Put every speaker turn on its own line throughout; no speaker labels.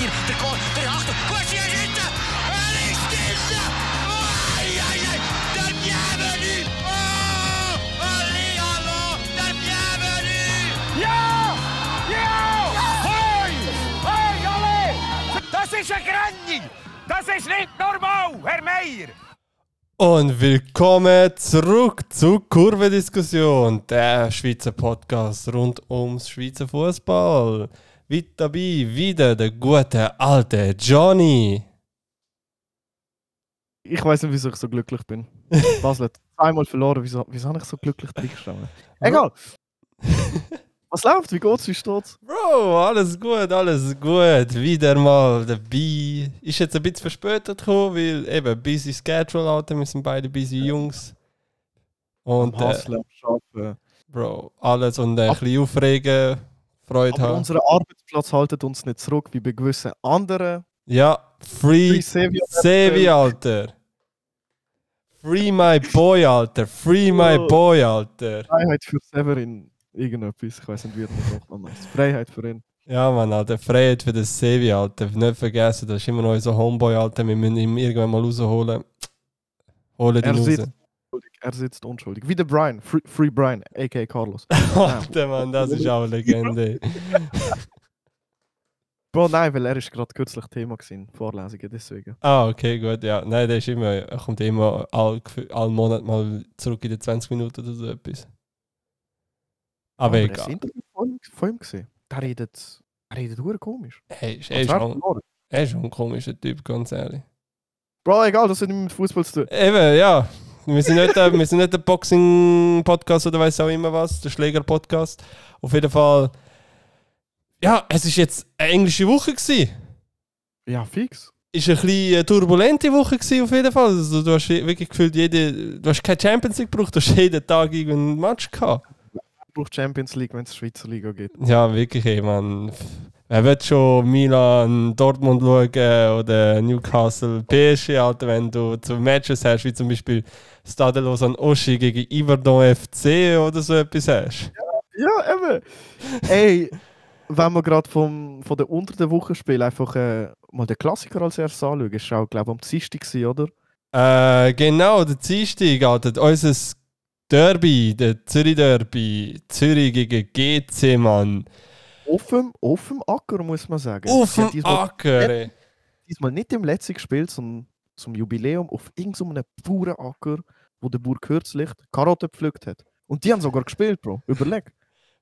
ihr, der Goal, der Achtung, Gucci ist hinten! Er ist hinten! Oh, ei, ei, ei, der bienvenu! Oh, allez, hallo, der bienvenu!
Ja! Ja! Hoi! Hoi, alle! Das ist ein Granny! Das ist nicht normal, Herr Meier!
Und willkommen zurück zu Kurvendiskussion, der Schweizer Podcast rund ums Schweizer Fußball. Mit dabei wieder der gute alte Johnny.
Ich weiß nicht, wieso ich so glücklich bin. Basel hat einmal verloren. Wieso, wieso habe ich so glücklich gestanden? Egal. Was läuft? Wie geht's? Wie steht's?
Bro, alles gut, alles gut. Wieder mal dabei. Ist jetzt ein bisschen verspätet gekommen, weil eben busy Schedule, Alter. Wir sind beide busy Jungs. Und
Am
äh,
Hustlen, am Arbeiten.
Bro, alles und äh, ein bisschen aufregen, Freude
Aber
haben.
unser Arbeitsplatz haltet uns nicht zurück, wie bei gewissen anderen.
Ja, free
Free Sevi-
Sevi, Alter. Free my boy, Alter. Free my
Oh.
boy, Alter.
Freiheit für Severin. Irgendetwas. Ich weiß nicht, wie er das noch heißt. Freiheit für ihn.
Ja, Mann, Alter. Freiheit für den Sevi, Alter. Nicht vergessen, das ist immer noch unser Homeboy, Alter. Wir müssen ihn irgendwann mal rausholen. Holen ihn
Er
raus.
sitzt. Er sitzt unschuldig. Wie der Brian. Free, Free Brian, a.k.a. Carlos.
Alter, Mann, das ist auch eine Legende.
Bro, nein, weil er ist gerade kürzlich Thema gewesen. Vorlesungen, deswegen.
ah, okay, gut, ja. Nein, der ist immer, er kommt immer all, all Monat mal zurück in die 20 Minuten oder so etwas. Aber
du
egal.
ein Interview von ihm- gesehen? Der redet, er redet hure komisch.
Er ist, er, ist schon, er ist schon ein komischer Typ, ganz ehrlich.
Bro, egal, das hat nicht mit Fußball zu tun.
Eben, ja. Wir sind nicht, der- wir sind nicht der Boxing-Podcast oder weiß auch immer was, der Schläger-Podcast. Auf jeden Fall. Ja, es ist jetzt eine englische Woche gewesen.
Ja, fix.
Ist eine bisschen eine turbulente Woche gewesen, auf jeden Fall. Also, du hast wirklich gefühlt, jede, du hast keine Champions League gebraucht, du hast jeden Tag irgendeinen Match gehabt.
braucht Champions League, wenn es Schweizer Liga gibt.
Ja, wirklich, ey, man. Wer wird schon Milan, Dortmund schauen oder Newcastle, PSG, Alter, wenn du zu Matches hast, wie zum Beispiel Stade Lausanne Oschi gegen Iverdon FC oder so etwas hast.
Ja, eben. Ey, wenn wir gerade vom von der unter der Woche spielen, einfach äh, mal den Klassiker als erstes anschauen. War auch, glaube ich, am Dienstag, oder?
Äh, genau, der Dienstag, Alter, unser Derby, der Zürich Derby, Zürich gegen GC, Mann.
Auf dem, auf dem Acker, muss man sagen.
Auf dem
diesmal,
Acker, ey.
diesmal nicht im letzten gespielt, sondern zum Jubiläum auf irgendeinem puren Acker, wo der Bauer kürzlich Karotten gepflückt hat. Und die haben sogar gespielt, Bro. Überleg.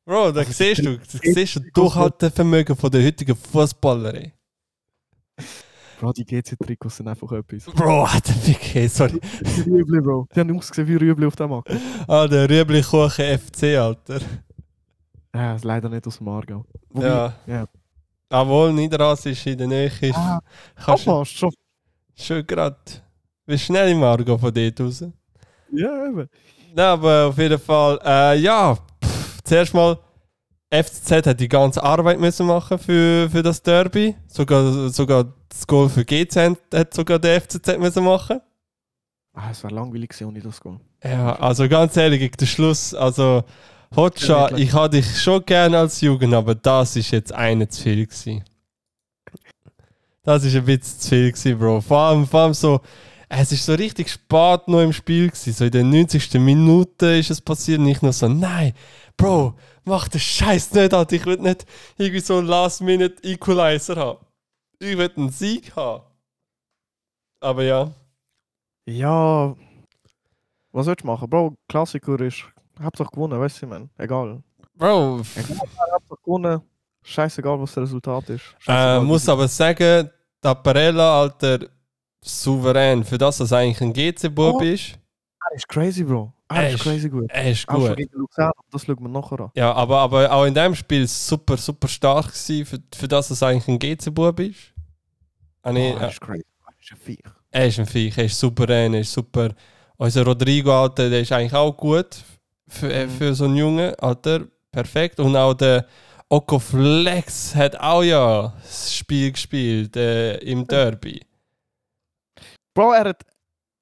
Bro, da
Also,
siehst du, da siehst du Durchhaltevermögen von der heutigen Fußballer, ey.
Bro, die GC-Trikots sind einfach etwas.
Bro, Alter, wirklich, sorry.
Rüebli, Bro. Die haben ausgesehen wie Rüebli auf dem Acker.
Ah, der Rüebli-Kuchen FC, Alter.
Ja, ist leider nicht aus dem Aargau. Wobei,
Ja.
ja.
Obwohl Niederrassisch in der Nähe ist,
Ah,
kannst
Fast schon.
schon gerade. Wie schnell im Argo von dort raus.
Ja, eben.
Nein, aber auf jeden Fall, äh, ja, pff, zuerst mal, FCZ hat die ganze Arbeit müssen machen für, für das Derby. Sogar, sogar das Goal für GZ hat sogar der FCZ müssen machen.
Ah, es wäre langweilig ohne das Goal.
Ja, also ganz ehrlich, den Schluss, also Hotscha, ich hatte dich schon gern als Jugend, aber das ist jetzt eine zu viel gewesen. Das ist ein bisschen zu viel gewesen, Bro. Vor allem, vor allem so, es ist so richtig spät noch im Spiel gewesen. So in der 90. Minute ist es passiert, nicht nur so, nein, Bro, mach den Scheiß nicht, Alter. Ich will nicht irgendwie so einen Last-Minute-Equalizer haben. Ich will einen Sieg haben. Aber ja.
Ja. Was sollst du machen? Bro, Klassiker ist. Hauptsache gewonnen, weißt du, man. Egal.
Bro,
Hauptsache gewonnen. Scheißegal, was das Resultat ist.
Äh, muss aber sagen, Tapparella, Alter, souverän. Für das, dass er eigentlich ein GC-Bub
Oh.
ist,
Er ist crazy, Bro. Er ist
ist-
crazy gut.
er ist
Auch
gut.
gegen Luzern, das schauen wir nachher an.
Ja, aber, aber auch in dem Spiel super, super stark gewesen, für, für das, dass er eigentlich ein GC-Bub ist. Ah, nee,
Oh, er ist crazy. Er ist ein Viech.
er ist ein Viech, er ist souverän, er ist super. Unser Rodrigo, Alter, der ist eigentlich auch gut für, äh,
Mhm.
für so einen Jungen, Alter, perfekt. Und auch der Oko Flex hat auch ja das Spiel gespielt äh, im Derby.
Bro, er hat,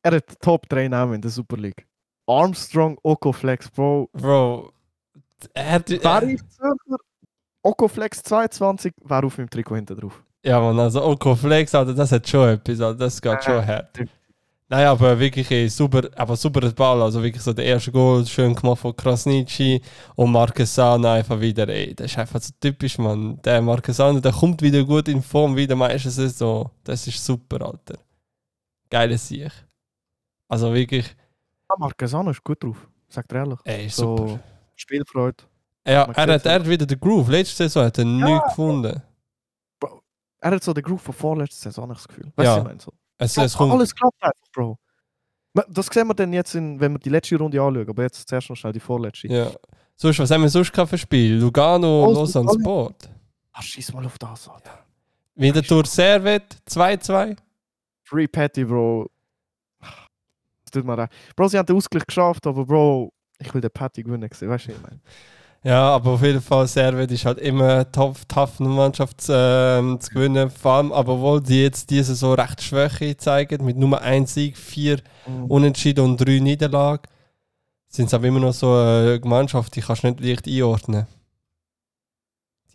er hat Top 3 Namen in der Super League. Armstrong, Okoflex, Bro.
Bro, er hat,
ist Zürcher? Okoflex 22 wäre auf meinem Trikot hinten drauf.
Ja, man, also Oko Flex, Alter, das hat schon etwas, Alter, das geht schon hart. Nein, aber wirklich ey, super, aber super Ball, also wirklich so der erste Goal, schön gemacht von Krasnici und Marquesano einfach wieder, ey, das ist einfach so typisch, man. Der Marquesano, der kommt wieder gut in Form, wieder meistens so, das ist super, Alter. Geiles Sieg. Also wirklich,
Ah, Marquesano ist gut drauf, sagt er ehrlich.
ey, ist
So,
super.
Spielfreude.
Ja, er hat, er hat wieder den Groove. Letzte Saison hat er nichts gefunden.
Er hat so den Groove von vorletzter Saison, habe ich das Gefühl. Weißt
Ja.
du, ich meine so.
Es, es kommt,
alles klappt einfach, Bro. Das sehen wir dann jetzt, in, wenn wir die letzte Runde anschauen. Aber jetzt zuerst noch schnell die vorletzte.
ja. Sonst, was haben wir sonst für Spiel? Lugano
Alles-
Lausanne Sport.
Ah, schieß mal auf das, Alter.
Wieder durch Servet 2-2.
Free Patty, Bro. Das tut mir leid. Bro, sie haben den Ausgleich geschafft, aber Bro, ich will den Patty gewinnen sehen. Weißt du, was ich meine?
Ja, aber auf jeden Fall, Servet ist halt immer eine tough, tough Mannschaft ähm, zu gewinnen. Vor allem, aber obwohl die jetzt diese so recht Schwäche zeigen, mit nur ein Sieg, vier Unentschieden und drei Niederlagen, sind es aber immer noch so eine Mannschaft, die kannst du nicht leicht einordnen.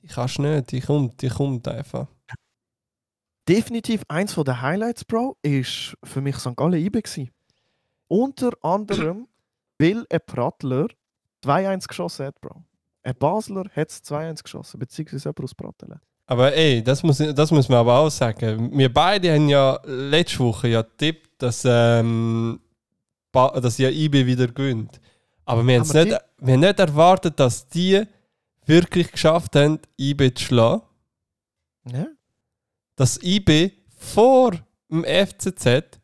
Die kannst du nicht, die kommt, die kommt einfach.
Definitiv eins von den Highlights, Bro, ist für mich St. Gallen IB gewesen. Unter anderem, weil ein Prattler 2-1 geschossen hat, Bro. Ein Basler hat es 2-1 geschossen, beziehungsweise jemand aus Prattelen.
Aber ey, das muss, das muss man aber auch sagen. Wir beide haben ja letzte Woche ja getippt, dass, ähm, dass ja IB wieder gewinnt. Aber wir,
Haben
nicht, wir haben nicht erwartet, dass die wirklich geschafft haben, IB zu schlagen.
Ja?
Dass IB vor dem FCZ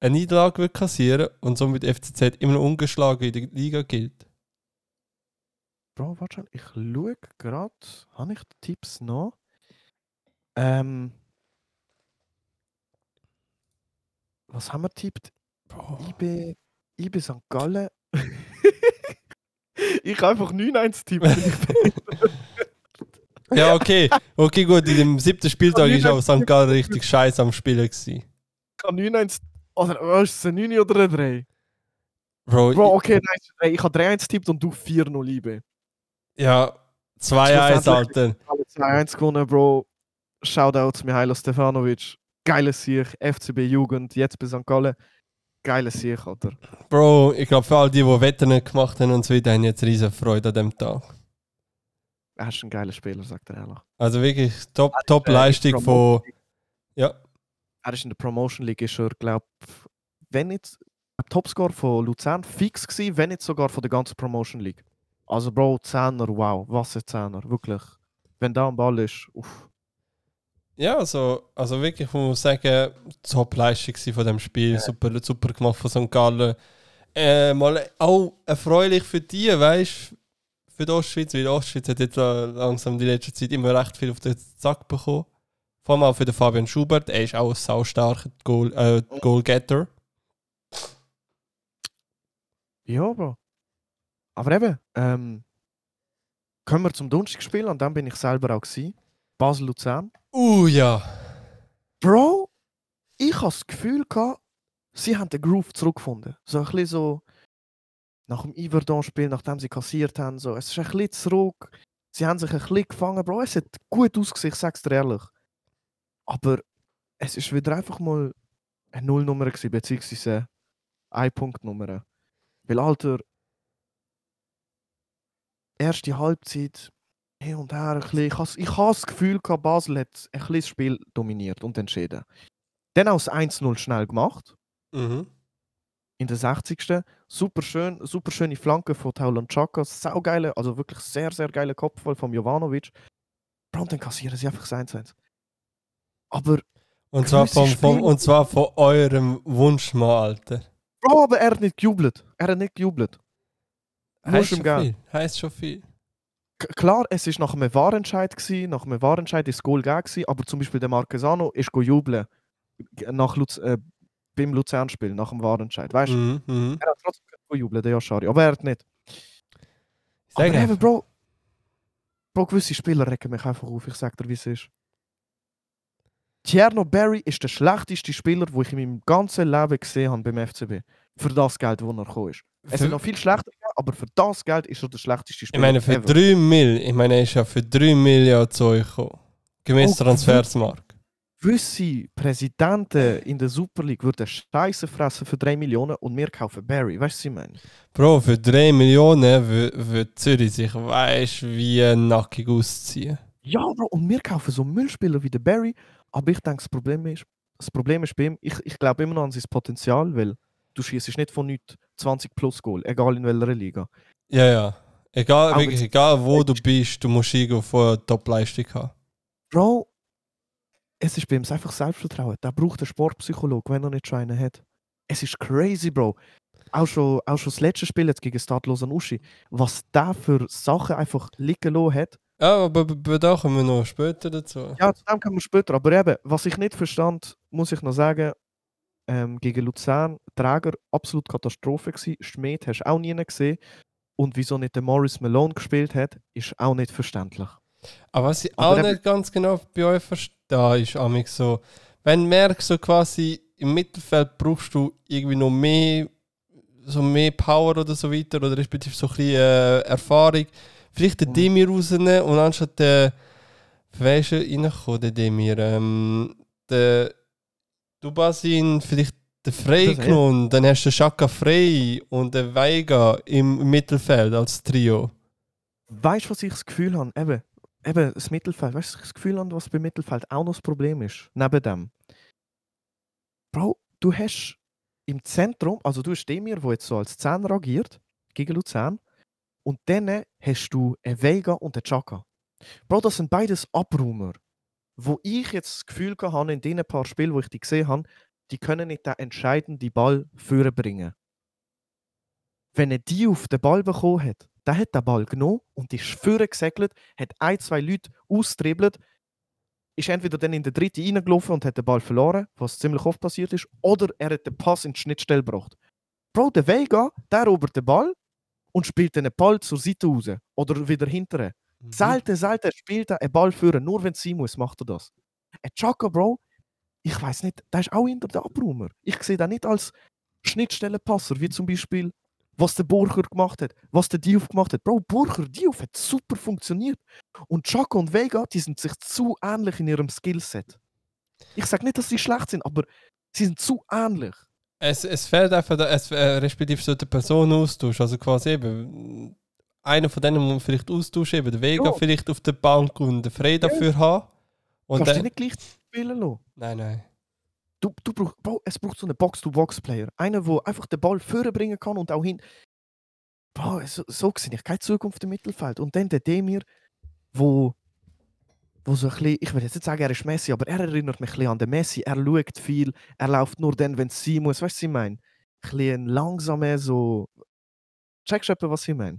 eine Niederlage wird kassieren und somit FCZ immer noch ungeschlagen in der Liga gilt.
Bro, warte schon, ich schaue gerade, habe ich die Tipps noch? Ähm. Was haben wir tippt? IB, IB St. Gallen. ich habe einfach 9-1 tippen.
Ja, okay. Okay, gut. In dem siebten Spieltag ist auch St. Gallen richtig scheiße am Spielen. Gewesen.
Ich habe 9-1. Oder was ist es, ein 9 oder ein 3?
Bro,
Bro, okay, nein, es ist ein 3. ich habe 3-1 tippt und du 4-0 IB.
Ja, 2-1,
Schlussendlich-
Alter.
Alle 2-1 gewonnen, Bro. Shoutouts Mihailo Stefanovic. Geiles Sieg, FCB Jugend, jetzt bei St. Gallen. Geiles Sieg, Alter.
Bro, ich glaube, für all die, die Wetten nicht gemacht haben und so weiter, haben jetzt riesen Freude an dem Tag.
Er ist ein geiler Spieler, sagt er ehrlich.
Also wirklich top,
Äh,
top Leistung von. Ja,
Er ist in der Promotion League, ist er, glaube wenn nicht Topscore von Luzern fix gewesen, wenn nicht sogar von der ganzen Promotion League. Also, Bro, Zehner, wow, was ein Zehner, wirklich. Wenn da am Ball ist, uff.
ja also, also wirklich, ich muss sagen, top Leistung gewesen von dem Spiel. Super, super gemacht von St. Gallen. Äh, mal auch erfreulich für die, weißt du, für die Ostschweiz, weil die Ostschweiz hat jetzt äh, langsam die letzte Zeit immer recht viel auf den Sack bekommen. Vor allem auch für den Fabian Schubert, er ist auch ein saustarker Goal, äh, Goalgetter.
Ja, Bro. Aber eben, ähm, kommen wir zum Donnerstagspiel und dann bin ich selber auch gewesen. Basel-Luzern.
Uh ja.
Bro, ich habe das Gefühl gehabt, sie haben den Groove zurückgefunden. So ein bisschen so nach dem Iverdon-Spiel, nachdem sie kassiert haben. So. Es ist ein bisschen zurück. Sie haben sich ein bisschen gefangen. Bro, es hat gut ausgesehen, ich sag's dir ehrlich. Aber es ist wieder einfach mal eine Nullnummer gewesen, beziehungsweise eine Punktnummer. Weil, Alter, erste Halbzeit hin und her ein bisschen. Ich habe ich has das Gefühl, gehabt, Basel hat ein bisschen das Spiel dominiert und entschieden. Dann aus 1-0 schnell gemacht.
Mhm.
In der 60. Super schön, super schöne Flanke von Taulan Chaka. Saugeile, also wirklich sehr, sehr geile Kopfball von Jovanovic. Und dann kassieren sie einfach das 1-1. Aber,
Und zwar, vom, vom, und zwar von eurem Wunschmann, Alter.
Bro, aber er hat nicht gejubelt. Er hat nicht gejubelt.
Heißt schon viel. Heißt schon viel.
Klar, es ist nach einem Wahrentscheid gsi, nach einem Wahrentscheid ist das Goal gegeben aber zum Beispiel der Marquesano ist go jubeln nach Luz äh, beim Luzern-Spiel, nach dem Wahrentscheid. Weißt du?
Mhm, mhm.
Er hat trotzdem jubeln, der Yashari, aber er hat nicht.
Ich
Aber eben, Bro, Bro, gewisse Spieler regen mich einfach auf, ich sag dir, wie es ist. Tierno Barry ist der schlechteste Spieler, den ich in meinem ganzen Leben gesehen habe beim FCB. Für das Geld, das er gekommen ist. Es sind noch viel schlechter, aber für das Geld ist er der schlechteste
ich
Spieler.
meine, für
ever.
3 Mill, ich meine, er ist ja für 3 Millionen zu euch gekommen. Gemäß
Oh,
Transfersmarkt.
gewisse Präsidenten in der Super League würden Scheiße fressen für 3 Millionen und wir kaufen Barry. Weißt du, was ich meine?
Bro, für 3 Millionen wür- würde Zürich sich weißt wie nackig ausziehen.
Ja, Bro, und wir kaufen so Müllspieler wie der Barry. Aber ich denke, das Problem ist, das Problem ist bei ihm, ich, ich glaube immer noch an sein Potenzial, weil du schießt nicht von nichts 20 plus Goal, egal in welcher Liga.
Ja, ja. Egal,
Auch
wirklich, egal wo du bist, du musst irgendwo Top-Leistung haben.
Bro, es ist bei ihm einfach Selbstvertrauen. Der braucht einen Sportpsychologe, wenn er nicht schon einen hat. Es ist crazy, Bro. Auch schon, auch schon das letzte Spiel jetzt gegen Stadlos Uschi, was der für Sachen einfach liegen lassen hat.
Ja, aber da kommen wir noch später dazu.
Ja, zu dem kommen wir später. Aber eben, was ich nicht verstand, muss ich noch sagen, ähm, gegen Luzern, Träger, absolut Katastrophe gewesen. Schmied hast du auch nie gesehen. Und wieso nicht der Morris Malone gespielt hat, ist auch nicht verständlich.
Aber was ich
Aber
auch nicht ganz genau bei euch verstehe, ist amig so, wenn du merkst, so quasi im Mittelfeld brauchst du irgendwie noch mehr, so mehr Power oder so weiter, oder respektive so ein bisschen äh, Erfahrung, vielleicht den
Mhm.
Demir rausnehmen und anstatt den, weißt du, reinkommen, der Demir, ähm, der Dubasin, vielleicht den Frey genommen, dann hast du den Chaka Frey und den Weiga im Mittelfeld als Trio.
Weißt du, was ich das Gefühl habe? Eben, eben das Mittelfeld. Weißt du, was ich das Gefühl habe, was beim Mittelfeld auch noch das Problem ist? Neben dem. Bro, du hast im Zentrum, also du hast Demir, der jetzt so als 10 agiert, gegen Luzern, und dann hast du einen Vega und einen Chaka. Bro, das sind beides Abräumer, wo ich jetzt das Gefühl habe, in den paar Spielen, wo ich die gesehen habe, die können nicht den entscheidenden Ball führen bringen. Wenn er die auf den Ball bekommen hat, der hat den Ball genommen und ist vorne gesegelt, hat ein, zwei Leute austribbelt, ist entweder dann in der dritte reingelaufen und hat den Ball verloren, was ziemlich oft passiert ist, oder er hat den Pass in die Schnittstelle gebracht. Bro, der Vega, der erobert den Ball und spielt den Ball zur Seite raus oder wieder hinterher.
Mhm.
Selten, selten spielt er einen Ball führen, nur wenn es sein muss, macht er das. Ein Chaka, Bro, ich weiß nicht, der ist auch hinter der Abräumer. Ich sehe den nicht als Schnittstellenpasser, wie zum Beispiel, was der Burger gemacht hat, was der Diouf gemacht hat. Bro, Burger, Diouf hat super funktioniert. Und Chaka und Vega, die sind sich zu ähnlich in ihrem Skillset. Ich sage nicht, dass sie schlecht sind, aber sie sind zu ähnlich.
Es, es fehlt einfach, der, es, äh, respektive so der Personenaustausch. Also quasi eben, einer von denen muss man vielleicht austauschen, eben der Vega
Ja.
vielleicht auf der Bank und den Frey dafür haben. Und
Kannst du nicht gleich spielen lassen.
nein, nein.
Du, du brauch, es braucht so einen Box-to-Box-Player. Einer, der einfach den Ball vorbringen kann und auch hin. Bro, so, so sehe ich keine Zukunft im Mittelfeld. Und dann der Demir, wo, wo so ein bisschen, ich will jetzt nicht sagen, er ist Messi, aber er erinnert mich ein bisschen an den Messi. Er schaut viel, er läuft nur dann, wenn es sein muss. Weißt du, was ich meine? Ein bisschen langsamer, so. Checkst du etwa, was ich meine?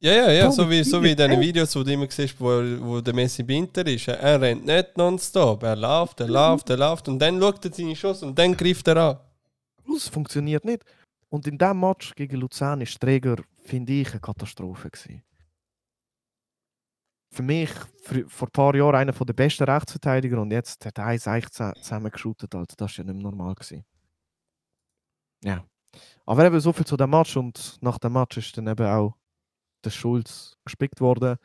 Ja, ja, ja, so wie, so wie in diesen. Videos, wo du immer siehst, wo, wo der Messi bei Inter ist. Er rennt nicht nonstop. Er läuft, er läuft, er läuft und dann schaut er seine Schuss und dann greift er an.
Es funktioniert nicht. Und in diesem Match gegen Luzern ist Träger, finde ich, eine Katastrophe. Gewesen. Für mich fr- vor ein paar Jahren einer der besten Rechtsverteidiger und jetzt hat er eins eigentlich zusammen- zusammengeschootet. Alter. Das war ja nicht mehr normal. Gewesen. Ja. Aber eben so viel zu dem Match und nach dem Match ist dann eben auch der Schulz gespickt worden.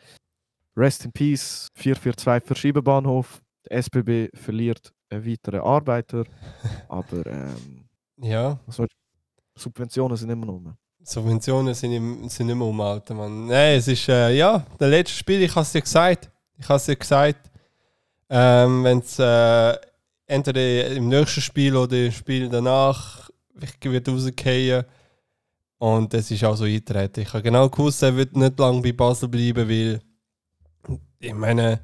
Rest in Peace, 442 für Schiebenbahnhof. Der SBB verliert einen weiteren Arbeiter. Aber ähm,
Ja,
ich- Subventionen sind immer noch.
Subventionen sind, im, sind nicht mehr um, Alter, Mann. Nein, es ist, äh, ja, der letzte Spiel, ich habe es dir gesagt. Ich habe es dir gesagt. Ähm, Wenn es äh, entweder im nächsten Spiel oder im Spiel danach wird rausgehen. Und es ist auch so eingetreten. Ich habe genau gewusst, er wird nicht lange bei Basel bleiben, weil ich meine,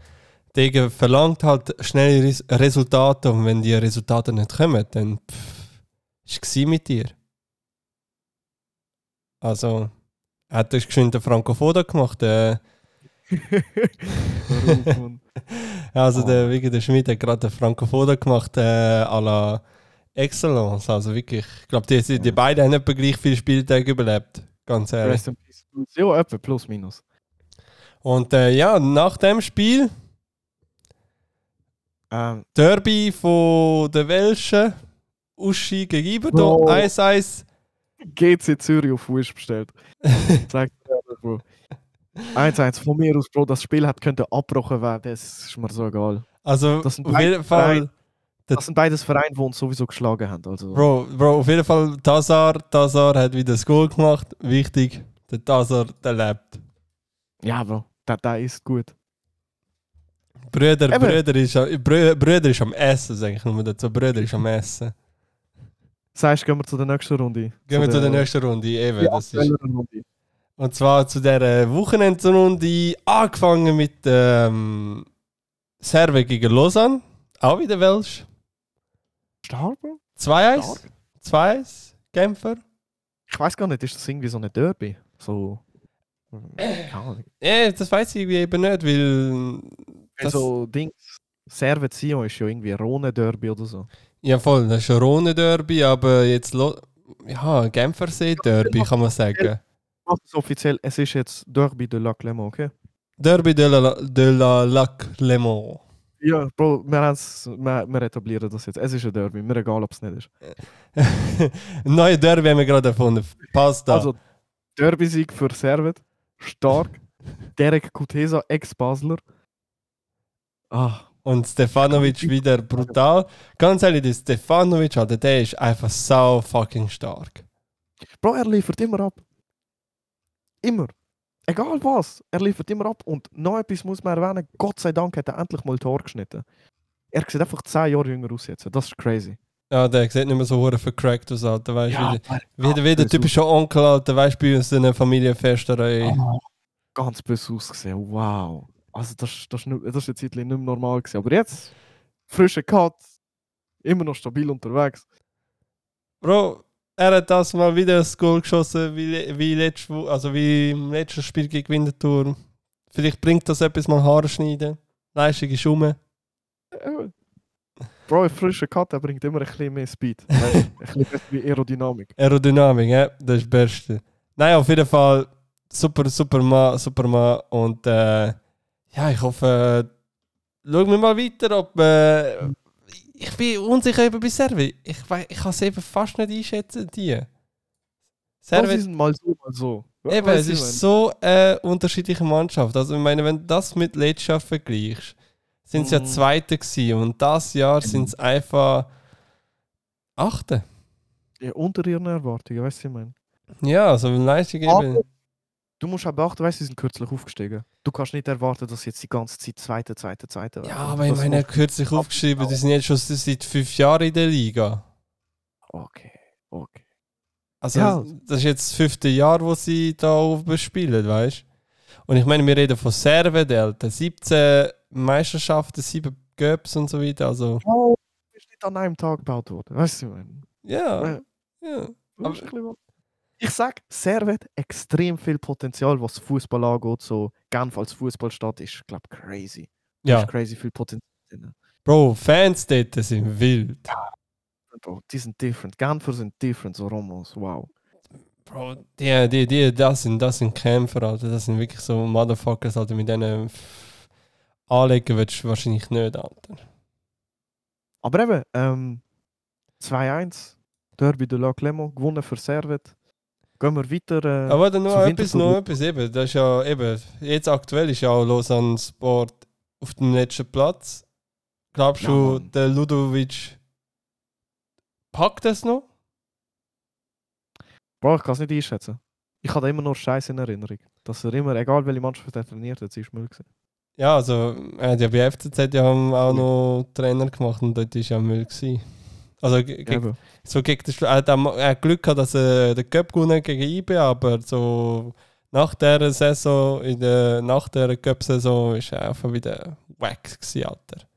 Degen verlangt halt schnelle Res Resultate und wenn die Resultate nicht kommen, dann pff, ist es mit dir. Also, er hat das geschwind den Frankofoda gemacht. Äh, also, der, wirklich, der Schmidt hat gerade den Frankofoda gemacht äh, à la Excellence. Also wirklich, ich glaube, die, die beiden haben etwa gleich viele Spieltage überlebt. Ganz ehrlich.
Rest in Peace. Ja, etwa plus minus.
Und äh, ja, nach dem Spiel,
Ähm,
Derby von der Welschen, Uschi gegen Iberdo,
Bro.
1-1.
GC Zürich auf Wish bestellt. Sag dir ehrlich, Bro. 1-1 von mir aus, Bro. Das Spiel hat könnte abgebrochen werden. Das ist mir so egal.
Also auf jeden Fall
Das sind beides Vereine, die uns sowieso geschlagen haben. Also.
Bro, Bro, auf jeden Fall Tazar. Tazar hat wieder das Goal gemacht. Wichtig. Der Tazar, der lebt.
Ja, Bro, der, der ist gut.
Brüder,
Eben.
Brüder, ist, am- Brü- Brüder ist am Essen, sag ich nur dazu. Brüder ist am Essen.
Sagst gehen wir zu der nächsten Runde.
Gehen wir zu der nächsten Runde. Eben,
Ja,
das ist,
Runde.
und zwar zu der Wochenendrunde. Angefangen mit ähm, Serve gegen Lausanne. Auch wieder Welsch.
Stark, Bro?
2-1.
Stark.
2-1. Genfer.
Ich weiß gar nicht, ist das irgendwie so eine Derby? So. Keine.
Ja, das weiß ich eben nicht, weil.
Also, Dings. Servet Sion ist ja irgendwie Rhone Derby oder so.
ja, voll, das ist ein Rhone-Derby, aber jetzt. Lo ja, Genfersee-Derby, kann man sagen.
Was ist offiziell? Es ist jetzt Derby de la Clément, okay?
Derby de la, de la Lac Mans.
Ja, Bro, wir, wir, wir etablieren das jetzt. Es ist ein Derby, mir egal, ob es nicht ist.
Ein neuer Derby haben wir gerade erfunden. Passt da.
Also, Derby-Sieg für Servet. Stark. Derek Kutesa, Ex-Basler. Ah,
Und Stefanovic wieder brutal. Ganz ehrlich, der Stefanovic, Alter, der ist einfach so fucking stark.
Bro, er liefert immer ab. Immer. Egal was, er liefert immer ab. Und noch etwas muss man erwähnen: Gott sei Dank hat er endlich mal Tor geschnitten. Er sieht einfach 10 Jahre jünger aus jetzt. Das ist crazy.
Ja, der sieht nicht mehr so vercrackt aus, Alter. Weißt du, wie,
aber
wie, der- wie der typische Onkel, Alter, weißt du, bei uns in der Familienfesterei.
aus- Ganz böse ausgesehen. Wow. Also, das, das, ist nicht, das ist eine Zeit nicht mehr normal gewesen. Aber jetzt, frischer Cut, immer noch stabil unterwegs.
Bro, er hat das mal wieder das Goal geschossen, wie, wie, letzt, also wie im letzten Spiel gegen Winterthur. Vielleicht bringt das etwas mal Haare schneiden. Leistung ist.
Äh, Bro, ein frischer Cut, der bringt immer ein bisschen mehr Speed. Ein bisschen wie Aerodynamik.
Aerodynamik, ja, das ist das Beste. Nein, auf jeden Fall super, super Mann, super Mann. Und äh, ja, ich hoffe, äh, schauen wir mal weiter, ob. Äh, ich bin unsicher eben bei Servi. Ich, ich kann es eben fast nicht einschätzen, die. Servi,
sind mal so, mal so.
eben,
Weißt
es ist
ich
so eine unterschiedliche Mannschaft. Also, ich meine, wenn du das mit letztes Jahr vergleichst, sind sie ja
Mhm.
Zweite gewesen und das Jahr sind es einfach Achte.
meine? Ja, unter ihren Erwartungen, weißt du, was ich meine?
Ja, also Leistung eben.
Du musst auch beachten, weißt du, sie sind kürzlich aufgestiegen. Du kannst nicht erwarten, dass sie jetzt die ganze Zeit Zweite, Zweite, Zweite
Ja, aber ich meine, kürzlich aufgeschrieben, die sind jetzt schon seit fünf Jahren in der Liga.
Okay, okay.
Also,
Ja.
das ist jetzt das fünfte Jahr, wo sie da oben spielen, weißt du? Und ich meine, wir reden von Serve, der Alter. 17 Meisterschaften, 7 Göps und so weiter. Also,
Oh, ist nicht an einem Tag gebaut worden. Weißt du, ich meine?
ja.
Ja.
ja. Aber-
Ich sag, Servet extrem viel Potenzial, was Fußball angeht. So Genf als Fußballstadt ist, glaube crazy.
Ja.
ist crazy viel Potenzial.
Bro, Fans dort sind wild.
Bro, die sind different. Genfer sind different, so Romos. Wow.
Bro, die, die, die, das sind, das sind Kämpfer, Alter. Das sind wirklich so Motherfuckers, Alter. Mit denen anlegen willst du wahrscheinlich nicht, Alter.
Aber eben, ähm, 2-1, Derby de la Clément, gewonnen für Servet. Gehen wir weiter. Äh,
Aber dann noch etwas, noch etwas eben. Das ist ja eben, jetzt aktuell ist ja auch Lausanne Sport auf dem letzten Platz. Glaubst
Ja,
du,
Mann.
der Ludovic packt das noch?
Bro, ich kann es nicht einschätzen. Ich habe immer nur Scheiße in Erinnerung. Dass er immer, egal welche Mannschaft er trainiert hat, sie ist Müll gewesen.
Ja, also, er hat ja bei FCZ ja auch noch Trainer gemacht und dort war ja Müll. Gewesen. Also, gegen, so gegen den Schlu- er hat, auch- Glück gehabt, dass er den Cup gewonnen hat gegen IB, aber so nach der Saison, in der, nach der Cup-Saison, ist er einfach wieder wack gewesen, Alter.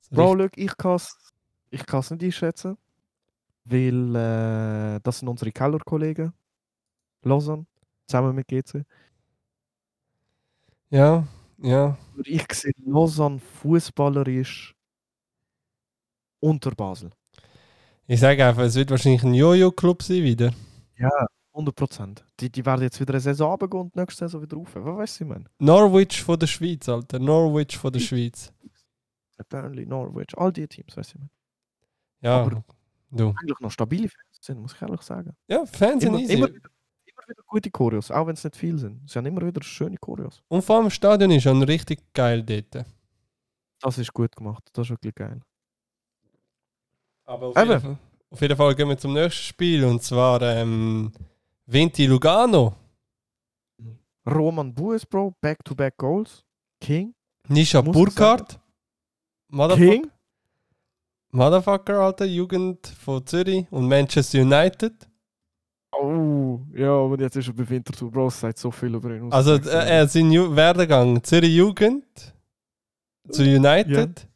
So
Bro, schau, ich kann es ich kann's nicht einschätzen. Weil äh, das sind unsere Keller-Kollegen. Lausanne, zusammen mit GC.
Ja, ja.
Ich sehe Lausanne fußballerisch unter Basel.
Ich sage einfach, es wird wahrscheinlich ein Jojo-Club sein wieder.
Ja, 100%. Die, die werden jetzt wieder eine Saison runtergehen und nächste Saison wieder rauf. Was weißt du, ich meine?
Norwich von der Schweiz, Alter. Norwich von der Schweiz.
Burnley, Norwich, all die Teams, weißt du, ich meine?
Ja,
Aber-
du.
Eigentlich noch stabile Fans sind, muss ich ehrlich sagen.
Ja, Fans sind
Immer,
easy.
immer, wieder, immer wieder gute Choreos, auch wenn es nicht viel sind. Sie haben immer wieder schöne Choreos.
Und vor allem das Stadion ist schon richtig geil dort.
Das ist gut gemacht, das ist wirklich geil.
Aber auf jeden, Fall, auf jeden Fall gehen wir zum nächsten Spiel und zwar ähm, Vinti Lugano.
Roman Bues, Bro, Back-to-Back Goals. King.
Nisha Burkhardt. Motherfucker,
King.
Motherfucker, Alter, Jugend von Zürich und Manchester United.
Oh, ja, aber jetzt ist er bei Winterthur. Bro, es sagt so viel über ihn aus.
Also äh, er sein Ju Werdegang Zürich Jugend zu United,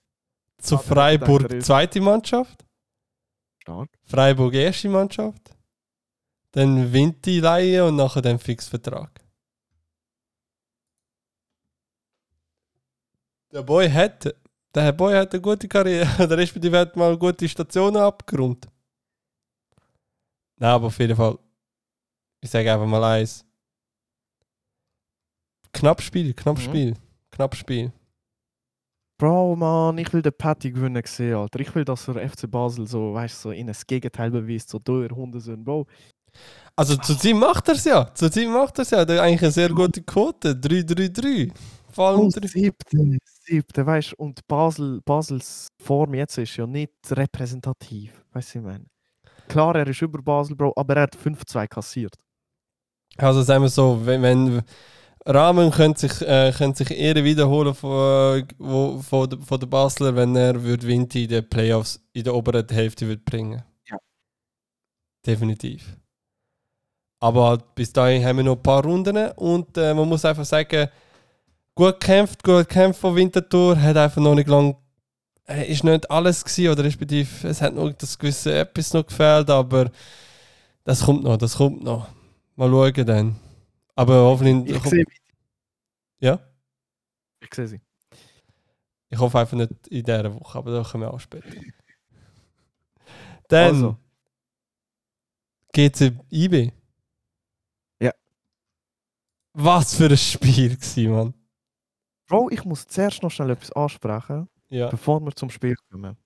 zu
Ah,
Freiburg zweite Mannschaft,
Stark.
Freiburg erste Mannschaft, dann Vinti Leihe und nachher dann Fixvertrag. Der Boy hat, der Boy hat eine gute Karriere, der respektive hat mal gute Stationen abgerundet. Nein, aber auf jeden Fall, ich sage einfach mal eins. Knapp Spiel, knapp
Mhm.
Spiel, knapp Spiel.
Bro, man, ich will den Patty gewinnen sehen, Alter. Ich will, dass er FC Basel so, weißt du, so in ein Gegenteil beweist, so durch Hundesöhn, Bro.
Also zu Team macht er es ja. Zu Team macht er es ja. Der hat eigentlich eine sehr gute Quote. 3-3-3. Vor allem
Oh,
drei-
siebte, siebte, weißt du, und Basel, Basels Form jetzt ist ja nicht repräsentativ, weißt du, ich meine. Klar, er ist über Basel, Bro, aber er hat 5-2 kassiert.
Also sagen wir so, wenn, wenn Rahmen könnte sich, äh, könnte sich eher wiederholen von, wo, von, von der Basler, wenn er würde Vinti in den Playoffs in der oberen Hälfte würde bringen.
Ja.
Definitiv. Aber halt bis dahin haben wir noch ein paar Runden und äh, man muss einfach sagen, gut gekämpft, gut gekämpft von Winterthur, hat einfach noch nicht lang äh, ist nicht alles gewesen, oder respektive es hat noch das gewisse etwas noch gefehlt, aber das kommt noch, das kommt noch. Mal schauen dann. Aber hoffentlich.
Ich sehe
ja?
ich sehe sie.
Ich hoffe einfach nicht in dieser Woche, aber da kommen wir auch später. Dann
Also.
GC IB.
Ja.
Was für ein Spiel gewesen, Mann.
Bro, ich muss zuerst noch schnell etwas ansprechen,
Ja.
bevor wir zum Spiel kommen.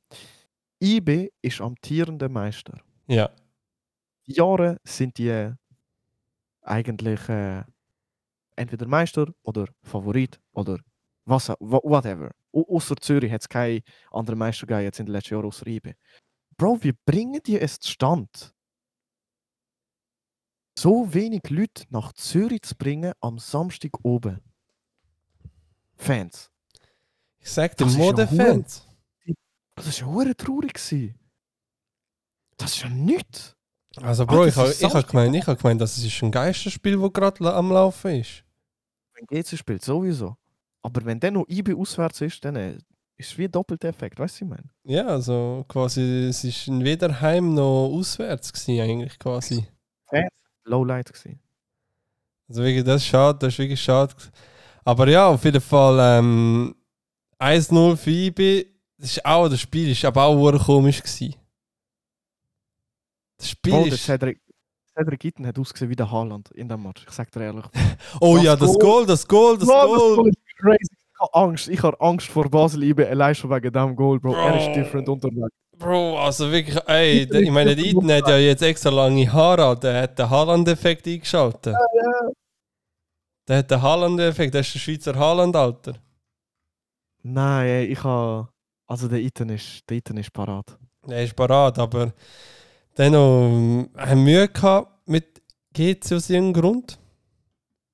IB ist amtierender Meister.
Ja.
Die Jahre sind die eigentlich äh, entweder Meister oder Favorit oder was, whatever. Au- Außer Zürich hat es keine anderen Meister gegeben jetzt in den letzten Jahren außer IB. Bro, wie bringen die es zustande? So wenig Leute nach Zürich zu bringen am Samstag oben. Fans.
Ich sag dir, Modefans.
Das war ja traurig. Das ist ja nichts.
Also,
Ah,
Bro,
das
ich habe hab gemeint, ich hab gemeint, das ist ein Geisterspiel, das gerade am Laufen ist.
Wenn GC spielt, sowieso. Aber wenn dann noch IB auswärts ist, dann äh, ist es wie ein doppelter Effekt, weißt du, was ich meine?
Ja, also quasi, es ist weder heim noch auswärts gewesen, eigentlich quasi.
Lowlight gewesen.
Also wirklich, das ist schade, das ist wirklich schade. Aber ja, auf jeden Fall ähm, 1-0 für IB. Das ist auch, das Spiel ist aber auch komisch gewesen. Das Spiel
Bro, der
ist...
Cedric, Cedric Gitten hat ausgesehen wie der Haaland in dem Match. Ich sag dir ehrlich.
Oh
das
ja, das
Goal-
Goal, das Goal, das Goal.
Goal ist crazy. Ich habe Angst. Ich habe Angst vor Basel IB allein schon wegen dem Goal, Bro. Er ist
Bro.
different unterwegs.
Bro, also wirklich, ey, der, ich meine, der Eden hat ja jetzt extra lange Haare, der hat den Haaland-Effekt eingeschaltet. Der hat den Haaland-Effekt, das ist der Schweizer Haaland, Alter.
Nein, ey, ich habe. Also der Iten ist, der Iten ist parat.
Der ist parat, aber dennoch ähm, haben Mühe gehabt mit GC aus irgendeinem Grund.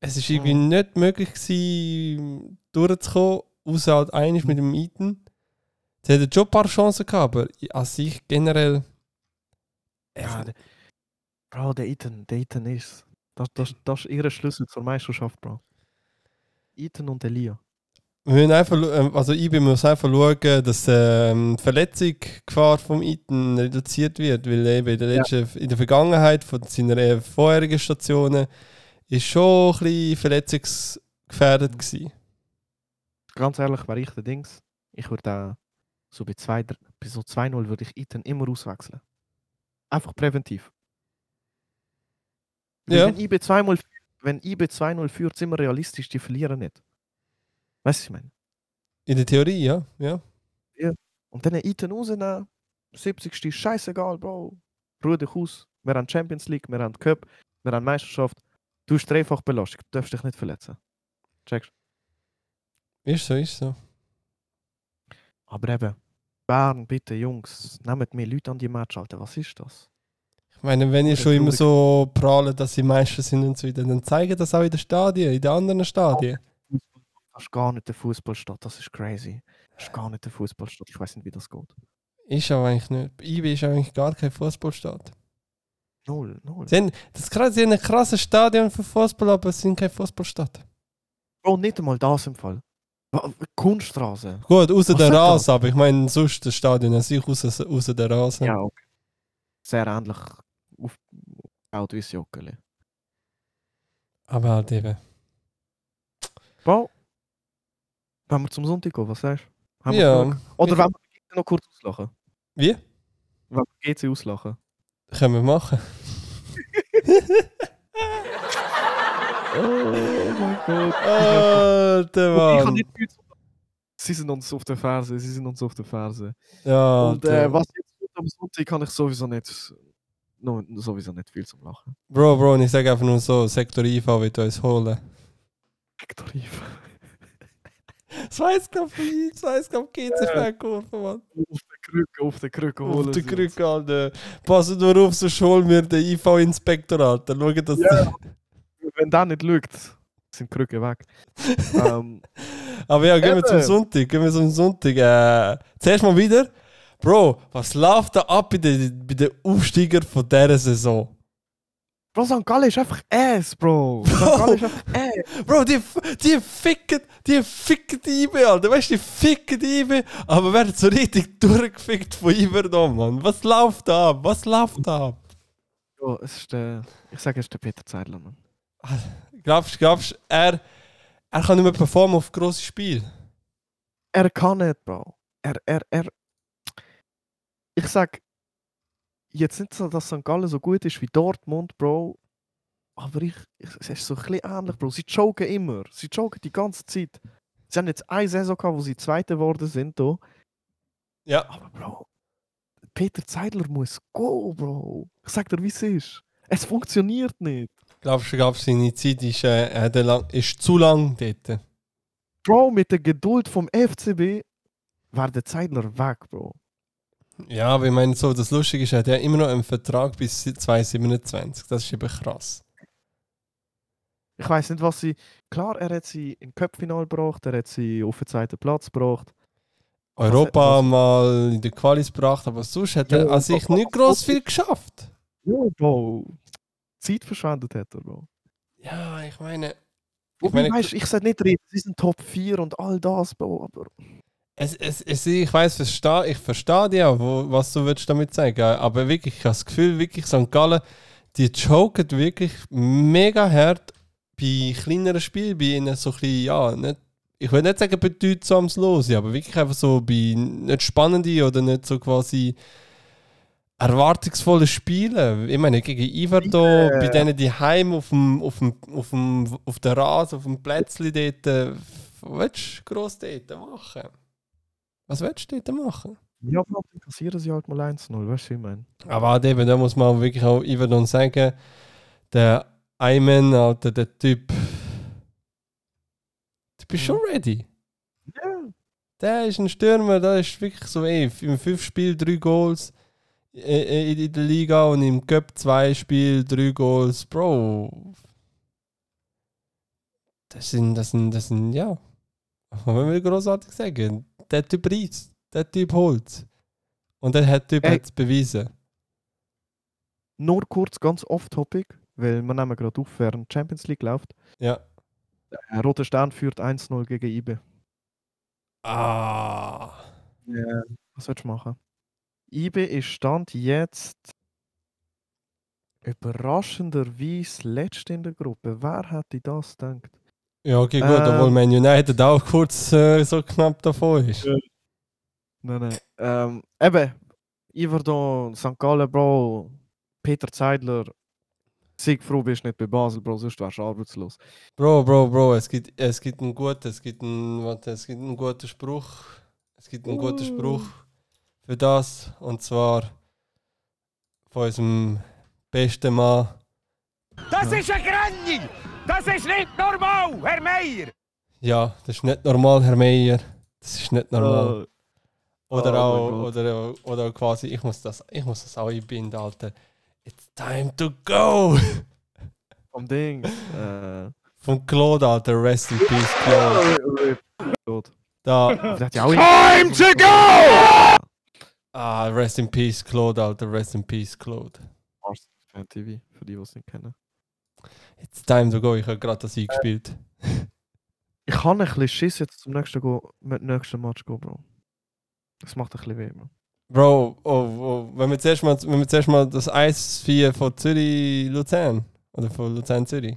Es ist irgendwie
Mhm.
nicht möglich gewesen, durchzukommen, außer halt einig mit dem Iten. Sie hatten schon ein paar Chancen gehabt, aber an sich generell.
Ja, der, Bro, der Iten, der Iten ist. Das, das, das ist ihr Schlüssel zur Meisterschaft, Bro. Iten und Elia.
Wir müssen einfach, ähm, also IB muss einfach schauen, dass ähm, die Verletzungsgefahr vom Iten reduziert wird, weil eben in der,
Ja.
letzten, in der Vergangenheit von seinen äh, vorherigen Stationen ist schon ein bisschen verletzungsgefährdet gewesen.
Ganz ehrlich, wäre ich der Dings, ich würde da so bei 2 bei so 2-0 würde ich Iten immer auswechseln. Einfach präventiv.
Ja.
2-0 wenn IB 2-0 führt, sind wir realistisch, die verlieren nicht. Weißt du, was ich meine?
In der Theorie, ja. ja.
Und dann Iten rausnehmen, 70. ist scheißegal, Bro. Ruhe dich aus. Wir haben Champions League, wir haben Cup, wir haben Meisterschaft. Du hast dreifach belastet, du darfst dich nicht verletzen. Checkst
Ist so, ist so.
Aber eben, Bern, bitte Jungs, nehmt mehr Leute an die Match, Alter. Was ist das?
Ich meine, wenn ihr schon immer so prahlen, dass sie Meister sind und so weiter, dann zeigen das auch in den Stadien, in den anderen Stadien.
Das ist gar nicht der Fußballstadt, das ist crazy. Das ist gar nicht der Fußballstadt, ich weiß nicht, wie das geht.
Ist aber eigentlich nicht. IB ist eigentlich gar kein Fußballstadt.
Null, null.
Sie haben, das ist krass, sie haben ein krasses Stadion für Fußball, aber sie sind keine Fußballstadt.
Bro, nicht einmal das im Fall. Kunststraße.
Gut, außer der
er?
Rasen, aber ich meine, sonst das Stadion an sich, außer, außer der Rasen.
Ja, okay. Sehr ähnlich aufgebaut wie das Joggeli.
Aber halt eben.
Bro, wenn wir zum Sonntag gehen, was sagst du?
Ja,
genug? Oder wenn wir noch kurz auslachen?
wie?
Wenn wir GC auslachen?
Können wir machen.
Oh mein Gott.
Alter
Ich
Mann.
nicht viel zu Sie sind uns auf der Ferse, sie sind uns auf der Ferse.
Ja,
Und äh, was jetzt am Sonntag kann ich sowieso nicht, no, sowieso nicht viel zum Lachen.
Bro, Bro, ich sage einfach nur so, Sektor IV wird uns holen.
Tarif.
Das das weiß glaub ich, GC Fankurve, Mann.
Auf der Krücke, auf der Krücke
Auf
holen
der
sie uns.
Krücke, Alter. Pass nur auf, sonst holen wir den IV-Inspektor, Alter. Schau, dass
Ja. Wenn der nicht schaut, sind die Krücken weg. ähm,
Aber ja, gehen wir zum. Sonntag. Gehen wir zum Sonntag. Äh, zuerst mal wieder. Bro, was läuft da ab bei den, bei den Aufsteigern von dieser Saison?
Bro, St. Gallen ist einfach Ass, Bro. St. Gallen ist einfach Ass.
Bro, die, die ficken, die ficken die IB, Alter. Weißt du, die ficken die IB, aber werden so richtig durchgefickt von Iverdom, Mann. Was läuft da ab? Was läuft da ab?
Ja, es ist der, ich sage, es ist der Peter Zeidler, Mann.
Glaubst du, glaubst du, er, er kann nicht mehr performen auf grosse Spiel?
Er kann nicht, Bro. Er, er, er. Ich sag, jetzt nicht so, dass St. Gallen so gut ist wie Dortmund, Bro. Aber ich, ich es ist so ein bisschen ähnlich, Bro. Sie joken immer. Sie joken die ganze Zeit. Sie haben jetzt eine Saison gehabt, wo sie Zweite geworden sind. Da.
Ja.
Aber, Bro, Peter Zeidler muss go, Bro. Ich sag dir, wie es ist. Es funktioniert nicht.
Glaubst du, glaubst seine Zeit ist, äh, er lang, ist zu lang dort?
Bro, mit der Geduld vom FCB war der Zeidler weg, Bro.
Ja, aber ich meine, so, das Lustige ist, er hat ja immer noch einen Vertrag bis 2027. Das ist eben krass.
Ich weiß nicht, was sie. Klar, er hat sie im Cup-Final gebracht, er hat sie auf den zweiten Platz gebracht. Was-
Europa
was-
mal in die Qualis gebracht, aber sonst hat er an sich nicht groß viel geschafft.
Ja, Bro. Zeit verschwendet hat er, Bro.
Ja, ich meine,
Wobei,
meine-
weißt, ich sage nicht, reden, sie sind Top 4 und all das, Bro, aber.
Es, es, es, ich weiß, versteh, ich verstehe dich auch, wo, was du willst damit sagen. Aber wirklich, ich habe das Gefühl, wirklich St. Gallen, die joken wirklich mega hart bei kleineren Spielen, bei ihnen so ein bisschen, ja, nicht, ich will nicht sagen bedeutsames Los, aber wirklich einfach so bei nicht spannenden oder nicht so quasi erwartungsvolle Spiele. Ich meine, gegen Iverdo,
Ja.
bei denen die heim auf dem, auf dem, auf dem, auf der Rasen, auf dem Plätzchen dort, äh, was willst du gross dort machen? Was willst du dort machen?
Ja, Bro, dann kassieren sie halt mal 1-0, weißt du, ich meine?
Aber halt eben, da muss man wirklich auch Iverdon sagen, der Ayman, Alter, der Typ, du bist schon ready.
Ja.
Der ist ein Stürmer, der ist wirklich so, ey, im fünf Spiel drei Goals in der Liga und im Cup zwei Spiel drei Goals. Bro, das sind, das sind, das sind, ja, will ich großartig sagen? Der Typ reizt, der Typ holt. Und der hat Typ
Ey.
hat es bewiesen.
Nur kurz, ganz off-topic, weil wir nehmen gerade auf, während Champions League läuft.
Ja.
Äh, Roter Stern führt 1-0 gegen IB.
Ah.
Ja. Was sollst du machen? IB ist Stand jetzt überraschenderweise letzte in der Gruppe. Wer hätte das gedacht?
Ja, okay, gut,
Ähm.
obwohl Man United auch kurz äh, so knapp davon ist.
Ja. Nein, nein. Ähm, eben, Iverdon, St. Gallen, Bro, Peter Zeidler. Sei froh, bist nicht bei Basel, Bro, sonst wärst du arbeitslos.
Bro, Bro, Bro, es gibt, es gibt einen guten, es gibt einen, warte, es gibt einen guten Spruch. Es gibt einen guten
Uh.
Spruch für das. Und zwar von unserem besten Mann.
Das ist ein Grenni! Das ist nicht normal, Herr Meier!
Ja, das ist nicht normal, Herr Meier. Das ist nicht normal.
Äh,
Oder,
Oh
auch, oder, oder quasi, ich muss, das, ich muss das auch einbinden, Alter. It's time to go!
Vom Ding. Äh,
Von Claude, Alter. Rest in peace, Claude.
Gut.
Da,
Time to go!
ah, rest in peace, Claude, Alter. Rest in peace, Claude.
Fan TV, für die, die es nicht kennen.
It's time to go. Ich habe gerade das eingespielt.
Ich kann ein bisschen Schiss jetzt zum nächsten, go, mit nächsten Match gehen, Bro. Das macht ein bisschen weh, Bro.
Bro, oh, oh, wenn, wir zuerst mal, wenn wir zuerst mal das 1-4 von Zürich-Luzern oder von Luzern-Zürich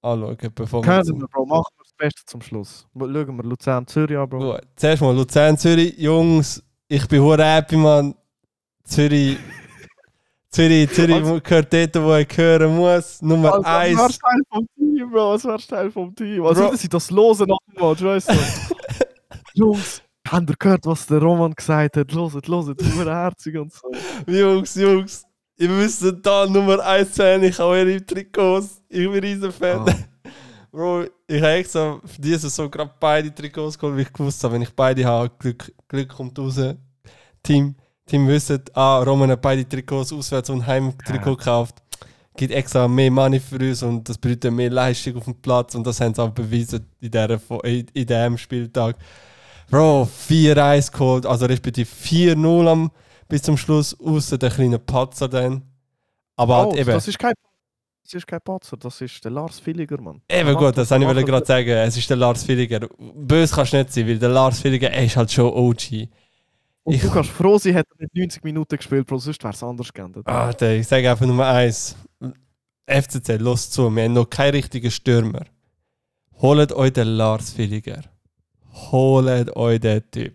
anschauen, bevor wir
Können wir, Bro, machen wir das Beste zum Schluss. Schauen wir Luzern, Zürich an, Bro.
Gut, zuerst mal Luzern-Zürich. Jungs, ich bin hure happy, man. Zürich, Zürich, Zürich
Also-
gehört dort, wo er gehören muss. Nummer
Also,
1.
wärst Teil vom Team, Bro. Was wärst Teil vom Team? Was
Bro.
würden sie das losen Match, weißt du? Jungs, habt ihr gehört, was der Roman gesagt hat? Loset, loset, herzig und so.
Jungs, Jungs, ihr müsst da Nummer 1 sein. Ich habe eure Trikots. Ich bin riesen Fan.
Ah.
Bro, ich habe extra für diese so gerade beide Trikots geholt, weil ich gewusst habe, wenn ich beide habe, Glück, Glück kommt raus. Team, Team wisst, ah, Roman hat beide Trikots auswärts und Heimtrikot gekauft. Gibt extra mehr Money für uns und das bedeutet mehr Leistung auf dem Platz und das haben sie auch bewiesen in, diesem Spieltag. Bro, 4-1 geholt, also respektive 4-0 am- bis zum Schluss, außer der kleine Patzer dann. Aber
Oh,
halt eben.
das ist kein das ist kein Patzer, das ist der Lars Villiger, Mann.
Eben
Der
gut, das wollte ich gerade sagen. Es ist der Lars Villiger. Böse kannst du nicht sein, weil der Lars Villiger er ist halt schon OG.
Und
Ich-
du kannst froh sein, hätte er nicht 90 Minuten gespielt, Bro, sonst wäre es anders geendet.
Ah, der, ich sage einfach Nummer eins. FCZ, los zu, wir haben noch keinen richtigen Stürmer. Holt euch den Lars Villiger. Holt euch den Typ.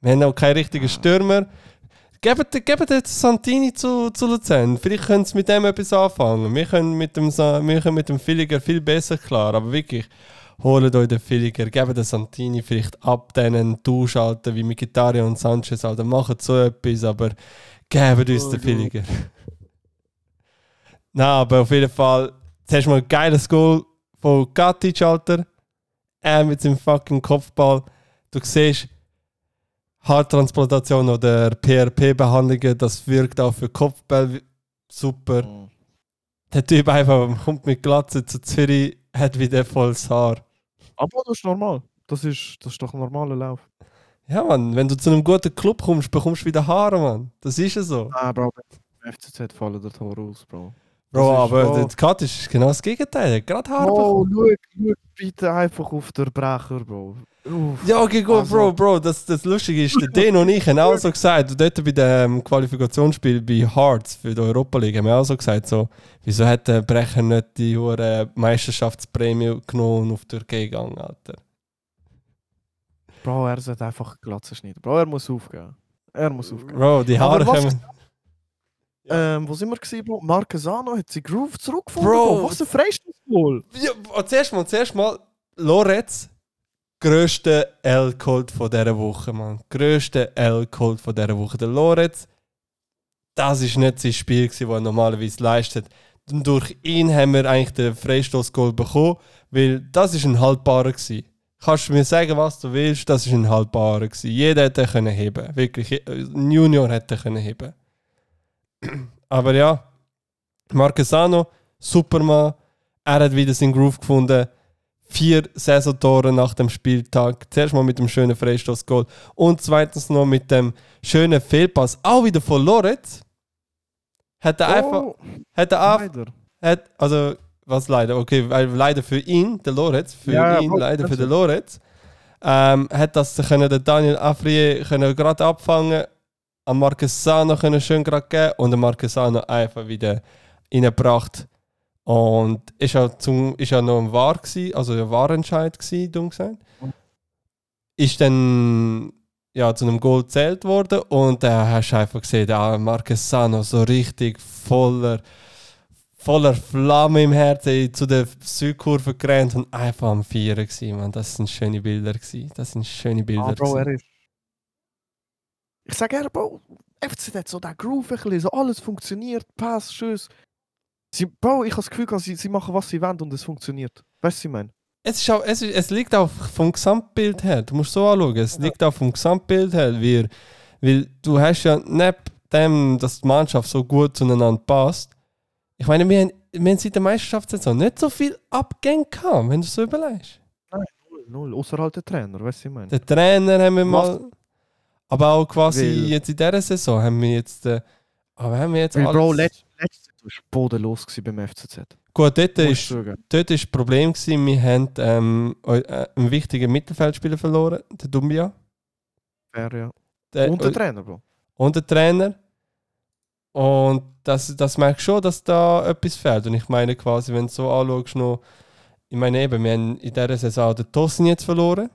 Wir haben noch keinen richtigen Stürmer. Gebt, gebt jetzt Santini zu, zu Luzern. Vielleicht können sie mit dem etwas anfangen. Wir können mit dem, wir können mit dem Villiger viel besser klar. Aber wirklich, holt euch den Villiger. Gebt den Santini vielleicht ab, denen Tauschalten wie Mkhitaryan und Sanchez. Alter, macht so etwas, aber gebt uns
Oh
den. Villiger. Nein, aber auf jeden Fall, zuerst mal ein geiles Goal von Katic, Alter. Er mit seinem fucking Kopfball. Du siehst, Haartransplantation oder PRP-Behandlungen, das wirkt auch für Kopfball super.
Mhm.
Der Typ einfach kommt mit Glatze zu Zürich, hat wieder volles Haar.
Aber das ist normal. Das ist, das ist doch ein normaler Lauf.
Ja, Mann, wenn du zu einem guten Club kommst, bekommst du wieder Haare, Mann. Das ist ja so.
Ah, Bro, FCZ fallen der Tor aus, Bro.
Bro, aber der Kat ist genau das Gegenteil. Er gerade
Bro,
bekommen.
schau, schau bitte einfach auf den Brecher, Bro. Uff.
Ja, okay, gut,
Also-
Bro, Bro, das, das Lustige ist, Den und ich haben auch so gesagt, und dort bei dem Qualifikationsspiel bei Hearts für die Europa League haben wir auch so gesagt, so, wieso hat der Brecher nicht die hure Meisterschaftsprämie genommen und auf die Türkei gegangen, Alter.
Bro, er sollte einfach Glatze schneiden. Bro, er muss aufgehen. Er muss aufgehen.
Bro, die Haare
was- Ähm, wo sind wir gewesen, Bro? Marquesano hat sie Groove zurückgefunden,
Bro.
Was ein Freistoßgoal.
Ja, oh, zuerst mal, zuerst mal, Loretz, grösste L-Colt von dieser Woche, Mann. Grösste L-Colt von dieser Woche. Der Loretz, das ist nicht sein Spiel, das er normalerweise leistet. Und durch ihn haben wir eigentlich den Freistoßgoal bekommen, weil das ist ein haltbarer gewesen. Kannst du mir sagen, was du willst, das ist ein haltbarer gewesen. Jeder hätte können heben, wirklich. Ein Junior hätte können heben. Aber ja, Marquesano, Superman, er hat wieder seinen Groove gefunden. Vier Saisontore nach dem Spieltag. Zuerst mal mit dem schönen Freistoßgoal und zweitens noch mit dem schönen Fehlpass, auch wieder von Loretz. Hat er einfach,
Oh,
hat er
leider.
hat, also, was leider, okay, weil leider für ihn, der Loretz, für
Ja, ja,
ihn,
voll,
leider für den Loretz, ähm, hat das können der Daniel Afrier können gerade abfangen, am Marquesano können schön gerade geben und der Marquesano einfach wieder reingebracht. Und ist ja, zum, ist ja noch ein Wahr gewesen, also ein Wahrentscheid gewesen, dumm gesagt. Ist dann ja, zu einem Goal gezählt worden und da hast du einfach gesehen, der Marquesano so richtig voller, voller Flamme im Herzen zu der Südkurve gerannt und einfach am Vieren gewesen, man. Das sind schöne Bilder gewesen. Das sind schöne Bilder.
Ah, Bro, er ist. Ich sage er, Bro, FCZ hat so der Groove ein bisschen, so alles funktioniert, Pass, Schuss. Sie, Bro, ich habe das Gefühl, sie, sie machen, was sie wollen und es funktioniert. Weißt du, was ich meine?
es, ist auch, es, ist, es liegt auch vom Gesamtbild her. Du musst so anschauen. Es liegt auch vom Gesamtbild her. Weil, weil du hast ja neben dem, dass die Mannschaft so gut zueinander passt. Ich meine, wir haben, wir haben seit der Meisterschaftssaison nicht so viel Abgänge gehabt, wenn du es so überlegst.
Null, null. Außerhalb der Trainer, weißt du, ich meine.
Den Trainer haben wir mal. Aber auch quasi
Weil-
jetzt in dieser Saison haben wir jetzt. Äh, aber haben wir jetzt
Weil, Bro,
alles-
letzt, letzte Saison war bodenlos beim FCZ.
Gut, dort ist, ist das Problem gewesen, wir haben ähm, äh, einen wichtigen Mittelfeldspieler verloren, den Dumbia.
Fair, ja.
Der,
Und der Trainer, Bro.
und der Trainer. Und das, das merkst schon, dass da etwas fehlt. Und ich meine quasi, wenn du so anschaust, noch, ich meine eben, wir haben in dieser Saison den Tossen jetzt verloren.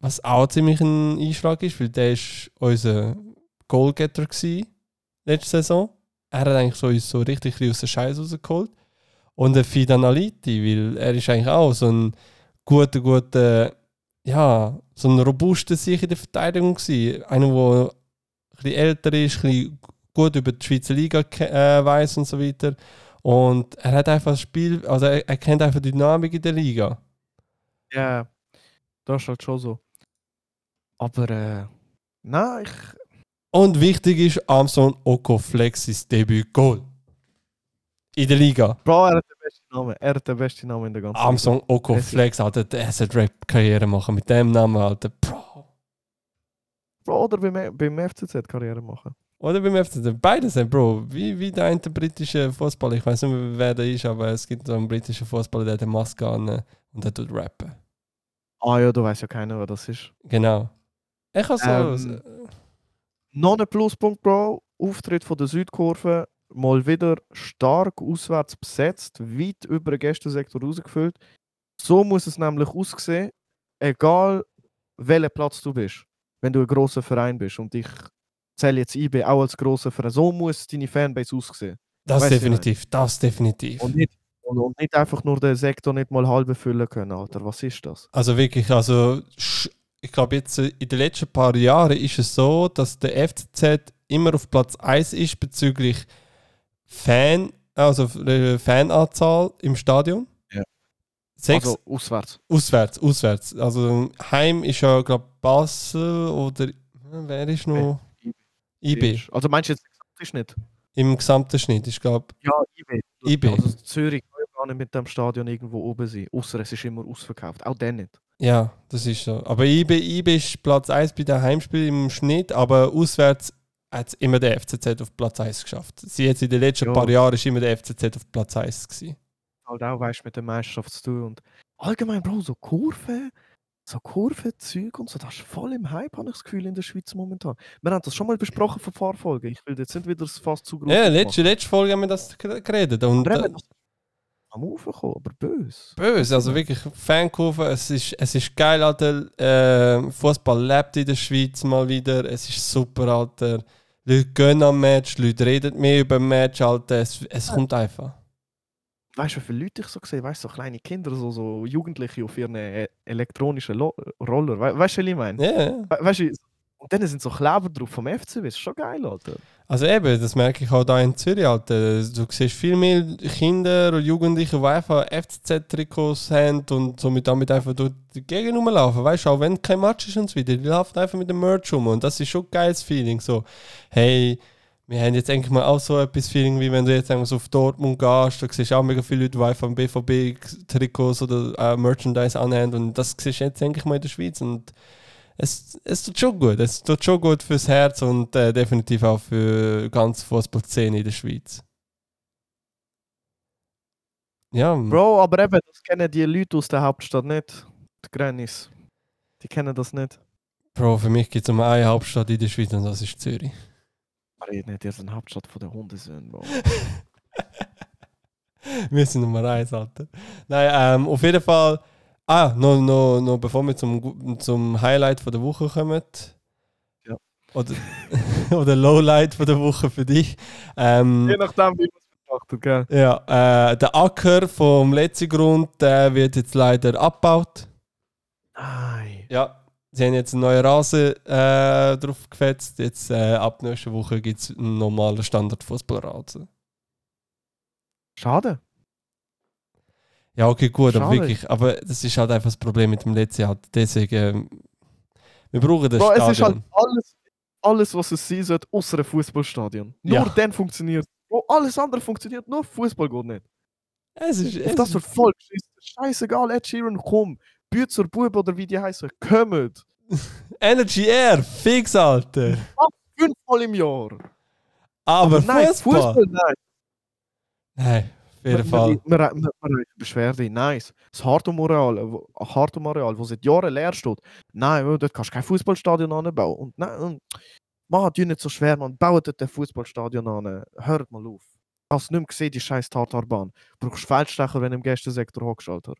Was auch ziemlich ein Einschlag ist, weil der ist unser Goalgetter letzte Saison. Er hat eigentlich so, uns so richtig aus der Scheiße rausgeholt. Und der Fidan Aliti, weil er ist eigentlich auch so ein guter, guter, ja, so ein robuster Sieg in der Verteidigung gewesen. Einer, der ein bisschen älter ist, ein bisschen gut über die Schweizer Liga äh, weiß und so weiter. Und er hat einfach das Spiel, also er, er kennt einfach die Dynamik in der Liga.
Ja, das ist halt schon so. Aber, äh, nein, ich.
Und wichtig ist Amson Oko Flexis Debüt Goal. In der Liga.
Bro, er hat den besten Namen. Er hat den besten Namen in der ganzen
Amson Oko
Es ist-
Flex, Alter, der sollte Rap-Karriere machen mit dem Namen, Alter. Bro.
Liga. Bro, oder beim, beim FCZ Karriere machen.
Oder beim FCZ. Beide sind, Bro. Wie, wie der eine britische Fußballer. Ich weiß nicht mehr, wer der ist, aber es gibt so einen britischen Fußballer, der hat eine Maske an äh, und der tut rappen.
Ah ja, du weißt ja keiner, wer das ist.
Genau. Ich habe so.
Ähm, Noch ein Pluspunkt, Bro. Auftritt von der Südkurve. Mal wieder stark auswärts besetzt, weit über den Gästensektor rausgefüllt. So muss es nämlich aussehen, egal welchen Platz du bist, wenn du ein großer Verein bist. Und ich zähle jetzt IB auch als großer Verein. So muss deine Fanbase aussehen.
das
weißt
definitiv. Das definitiv.
Und nicht, und, und nicht einfach nur den Sektor nicht mal halb füllen können, Alter. Was ist das?
Also wirklich, also ich glaube jetzt äh, in den letzten paar Jahren ist es so, dass der FCZ immer auf Platz 1 ist bezüglich Fan, also äh, Fananzahl im Stadion.
Ja.
Sechs
Also auswärts.
auswärts, auswärts. Also Heim ist ja glaube Basel oder äh, wer ist noch? IB.
Also meinst du jetzt ist nicht?
Im gesamten Schnitt. Ich glaube,
Ja, IB.
IB.
Also Zürich kann ja gar nicht mit dem Stadion irgendwo oben sein. Außer es ist immer ausverkauft. Auch dann nicht.
Ja, das ist so. Aber IB, IB ist Platz 1 bei den Heimspielen im Schnitt, aber auswärts hat immer der FCZ auf Platz 1 geschafft. Sie jetzt in den letzten
Ja.
paar Jahren ist immer der FCZ auf Platz 1 gewesen.
Halt auch, weißt mit der Meisterschaft zu tun. Und allgemein, Bro, so Kurven, so Kurvenzeug und so, das ist voll im Hype, habe ich das Gefühl, in der Schweiz momentan. Wir haben das schon mal besprochen von Fahrfolgen. Ich will jetzt nicht wieder das fast zu groß
Ja, letzte, letzte Folge haben wir das gere- geredet. Und,
Aber
äh,
eben, das am Aufkommen, aber böse.
böse, also wirklich Fankurve. Es ist, es ist geil, Alter. Äh, Fußball lebt in der Schweiz mal wieder. Es ist super, Alter. Leute gehen am Match, Leute reden mehr über den Match, Alter. Es, es kommt einfach.
Weißt du, wie viele Leute ich so sehe? Weißt du, so kleine Kinder, so, so Jugendliche auf ihren äh, elektronischen Lo Roller. We weißt du, was ich meine?
Ja.
We weißt du, und dann sind so Kleber drauf vom. Das ist schon geil, Alter.
Also eben, das merke ich auch da in Zürich, Alter. Du siehst viel mehr Kinder und Jugendliche, die einfach FCZ-Trikots haben und somit damit einfach durch die Gegend rumlaufen. Weißt du, auch wenn kein Match ist und so weiter, die laufen einfach mit dem Merch rum und das ist schon ein geiles Feeling. So, hey, wir haben jetzt eigentlich mal auch so etwas Feeling, wie wenn du jetzt auf Dortmund gehst, da siehst auch mega viele Leute, die einfach BVB-Trikots oder äh, Merchandise anhaben und das siehst du jetzt eigentlich mal in der Schweiz und es, es tut schon gut. Es tut schon gut fürs Herz und äh, definitiv auch für die ganze Fußballszene in der Schweiz. Ja, Bro.
Aber eben, das kennen die Leute aus der Hauptstadt nicht. Die Grannies. Die kennen das nicht.
Bro, für mich gibt es nur eine Hauptstadt in der Schweiz und das ist Zürich.
Aber ich nicht, ihr seid Hauptstadt von der Hundesöhne, Bro.
Wir sind Nummer eins, Alter. Nein, ähm, auf jeden Fall. Ah, noch, noch, noch bevor wir zum, zum Highlight von der Woche kommen.
Ja.
Oder, oder Lowlight von der Woche für dich. Ähm,
Je nachdem, wie man es betrachtet, gell?
Ja, äh, der Acker vom letzten Grund, der wird jetzt leider abgebaut.
Nein.
Ja, sie haben jetzt einen neuen Rasen äh, drauf gefetzt. Jetzt äh, ab nächster Woche gibt es einen normalen Standard-Fußballrasen.
Schade.
Ja, okay, gut, aber
Schade.
wirklich. Aber das ist halt einfach das Problem mit dem letzten Jahr. Deswegen, ähm, wir brauchen das
Bro, es
Stadion.
ist halt alles, alles was es sein sollte, außer ein Fußballstadion. Nur
Ja.
dann funktioniert Bro, alles andere funktioniert, nur Fußball geht nicht.
es ist, es
das
ist
wird voll geschissen. Scheißegal, Ed Sheeran, komm. Bützer, Bub oder wie die heißen, kommt.
Energy Air, fix, Alter.
Fünfmal im Jahr.
Aber,
nein,
Fußball.
Fußball, nein.
Nein, jeden Fall.
Wir, haben Beschwerde, nice. Das Hartum-Areal, wo- Hartum-Areal, wo seit Jahren leer steht. Nein, dort kannst du kein Fußballstadion anbauen. Und nein, man, die nicht so schwer, man baut dort ein Fußballstadion an. Hört mal auf. Hast du nicht mehr gesehen, die scheiß Tartarbahn. Du brauchst Feldstecher, wenn du im Gästensektor hockst, Alter.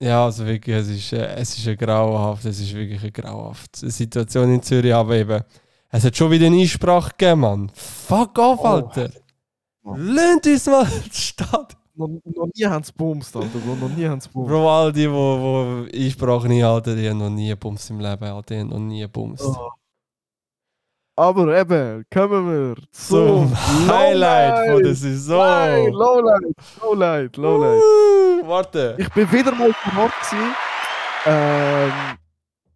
Ja, also wirklich, es ist, äh, es ist ein grauenhaft, es ist wirklich eine grauenhafte Situation in Zürich, aber eben, es hat schon wieder eine Einsprache gegeben, Mann. Fuck off,
Oh,
Alter. Lehnt uns mal die Stadt.
Noch, noch nie haben sie bumst, Alter. Bro. Noch nie haben sie bumst.
Bro, all die, die, die Einsprache nicht halten, die haben noch nie Bums im Leben, Alter. Die haben noch nie Bums.
Oh. Aber eben, kommen wir
Zum
zum
Highlight von der
Nein,
Saison.
Lowlight, Lowlight, Lowlight.
Uh, warte.
Ich bin wieder mal vor Ort gewesen. Ähm,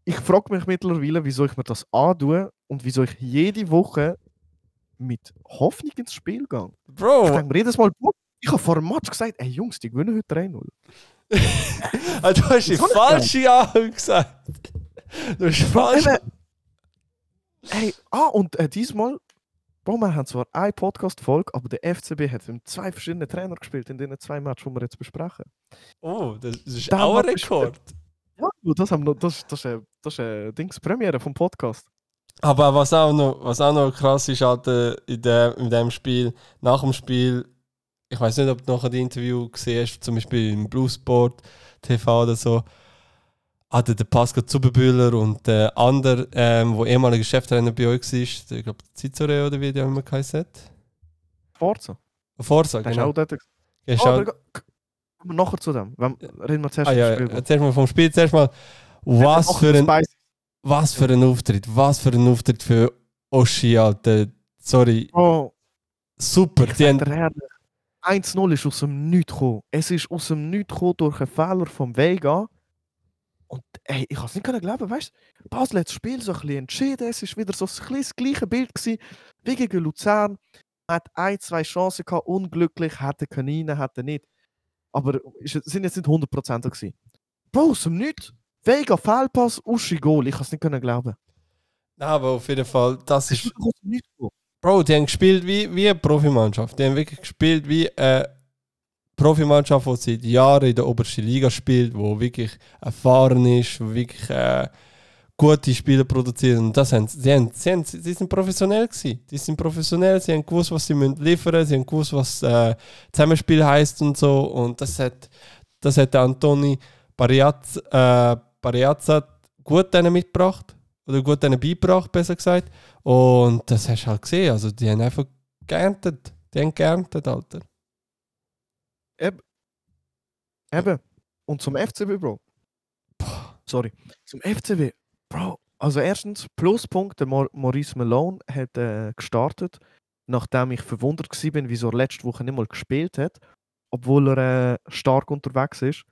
ich frage mich mittlerweile, wieso ich mir das antue und wieso ich jede Woche mit Hoffnung ins Spiel. Ich
Bro,
denke mir jedes Mal, "Boah, ich habe vor dem Match gesagt, ey Jungs, die gewinnen heute 3-0.
ah, du hast die
ich
falsche Anhang gesagt. Du hast falsch.
Hey, ah, und äh, diesmal, Bro, wir haben zwar eine Podcast-Folge, aber der FCB hat mit zwei verschiedenen Trainer gespielt in den zwei Matches, die wir jetzt besprechen.
Oh, das ist
Da
auch ein Rekord.
Ja, das, haben wir, das, das, ist, äh, das ist äh, Dings Premiere vom Podcast.
Aber was auch noch, was auch noch krass ist, Alter, in, der, in dem Spiel, nach dem Spiel, ich weiß nicht, ob du nachher die Interview gesehen hast, zum Beispiel im Bluesport TV oder so, hatte der Pascal Zuberbühler und der andere, ähm, wo ehemaliger Cheftrainer bei euch war, der, ich glaube, Cizore oder wie der immer geheißen hat.
Forza.
Forza,
Der ist
genau.
auch dort.
Gehst
Oh, nachher zu dem. Wenn, reden wir zuerst
ah, ja,
das Spiel.
erzähl mal vom Spiel, zuerst mal, was für ein. Was für ein Auftritt, was für ein Auftritt für Oschi, Alter. Sorry,
Bro,
super. Die haben,
dir ehrlich, 1-0 ist aus dem Nichts gekommen. Es ist aus dem Nichts gekommen durch einen Fehler vom Vega. Und ey, ich kann es nicht glauben, weißt du? Basel hat das Spiel so ein bisschen entschieden. Es ist wieder so ein bisschen das gleiche Bild gewesen, wie gegen Luzern. Man hat ein, zwei Chancen gehabt, unglücklich, hätte können rein, hätte nicht. Aber es sind jetzt nicht 100% gewesen. Bro, aus dem Nichts. Vega, Fehlpass, Uschi, Goal. Ich kann es nicht können glauben.
Nein, aber auf jeden Fall, das
ist.
Bro, die haben gespielt wie, wie eine Profimannschaft. Die haben wirklich gespielt wie eine Profimannschaft, die seit Jahren in der obersten Liga spielt, wo wirklich erfahren ist, wo wirklich äh, gute Spieler produziert. Und das haben, sie, haben, sie, haben, sie sind professionell gewesen. Die sind professionell, sie haben gewusst, was sie müssen liefern sie haben gewusst, was äh, Zusammenspiel heißt und so. Und das hat, das hat der Antoni Pariaz, äh, Pariazza gut denen mitgebracht. Oder gut denen beigebracht, besser gesagt. Und das hast du halt gesehen. Also, die haben einfach geerntet. Die haben geerntet, Alter.
Eben. Und zum FCB, Bro. Sorry. Zum FCB. Bro. Also erstens, Pluspunkt, der Maurice Malone hat äh, gestartet, nachdem ich verwundert war, wieso er letzte Woche nicht mal gespielt hat, obwohl er äh, stark unterwegs ist.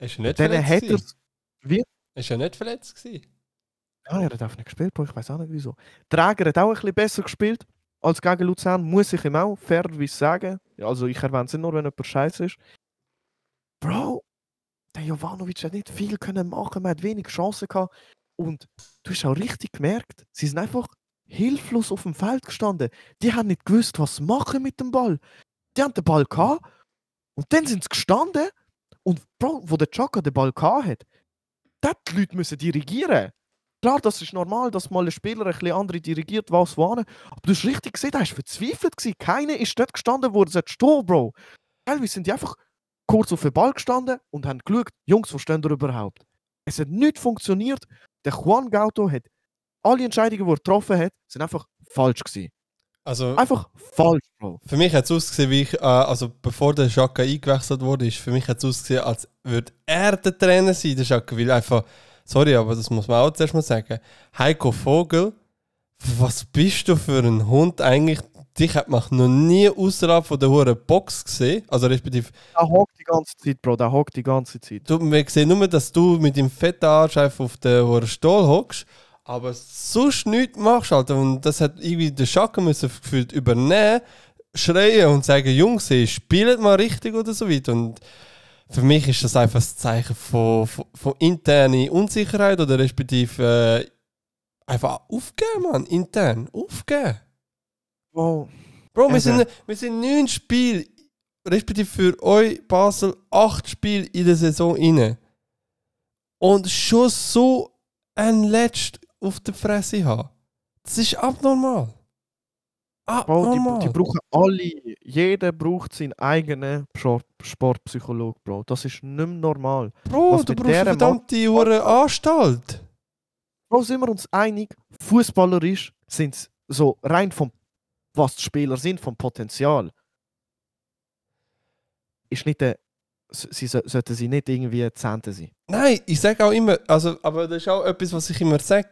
Ist er nicht
Dann
verletzt?
hat er
gewesen? Ist er nicht verletzt? Gewesen?
Ja, er hat einfach nicht gespielt, Bro. ich weiß auch nicht wieso. Träger hat auch ein bisschen besser gespielt als gegen Luzern, muss ich ihm auch fairerweise sagen. Also ich erwähne es nur, wenn jemand scheiße ist. Bro, der Jovanovic hat nicht viel können machen, man hat wenig Chancen gehabt. Und du hast auch richtig gemerkt, sie sind einfach hilflos auf dem Feld gestanden. Die haben nicht gewusst, was sie machen mit dem Ball. Die haben den Ball gehabt und dann sind sie gestanden und Bro, wo der Chaka den Ball gehabt hat, dort die Leute müssen dirigieren. Klar, das ist normal, dass mal ein Spieler ein bisschen andere dirigiert, was wohin. Aber du hast richtig gesehen, der war verzweifelt. Keiner ist dort gestanden, wo er stehen Bro. Teilweise sind die einfach kurz auf den Ball gestanden und haben geschaut, Jungs, wo stehen ihr überhaupt? Es hat nicht funktioniert. Der Juan Gauto hat alle Entscheidungen, die er getroffen hat, sind einfach falsch gewesen.
Also,
Einfach falsch, Bro.
für mich hat es ausgesehen, wie ich, äh, also bevor der Schaka eingewechselt wurde, ist für mich hat es ausgesehen, als würde er der Trainer sein, der Schaka. Weil einfach, sorry, aber das muss man auch zuerst mal sagen. Heiko Vogel, was bist du für ein Hund eigentlich? dich hat man noch nie außerhalb von der hohen Box gesehen. Also respektive,
Der hockt die ganze Zeit, Bro, der hockt die ganze Zeit.
du, wir sehen nur, dass du mit dem fetten Arsch einfach auf den hohen Stuhl hockst, aber sonst nichts machst, Alter. Und das hat irgendwie der Schaka müssen gefühlt übernehmen, schreien und sagen, Jungs, ey, spielt mal richtig oder so weiter. Und für mich ist das einfach ein Zeichen von, von, von interner Unsicherheit oder respektive äh, einfach aufgeben, Mann, intern, aufgeben.
Bro,
Bro, wir
Eben.
sind, wir sind neun Spiele, respektive für euch Basel acht Spiele in der Saison inne. Und schon so ein Letzt auf der Fresse haben. Das ist abnormal. Abnormal.
die, die brauchen alle, jeder braucht seinen eigenen Sport- Sportpsychologe, Bro. Das ist nicht mehr normal.
Bro,
was
du brauchst
der
verdammt die hure Anstalt.
Bro, sind wir uns einig, fußballerisch sind sie so rein vom, was die Spieler sind, vom Potenzial. Ist nicht der, sie so- sollten sie nicht irgendwie Zehnte sein.
Nein, ich sage auch immer, also, aber das ist auch etwas, was ich immer sage.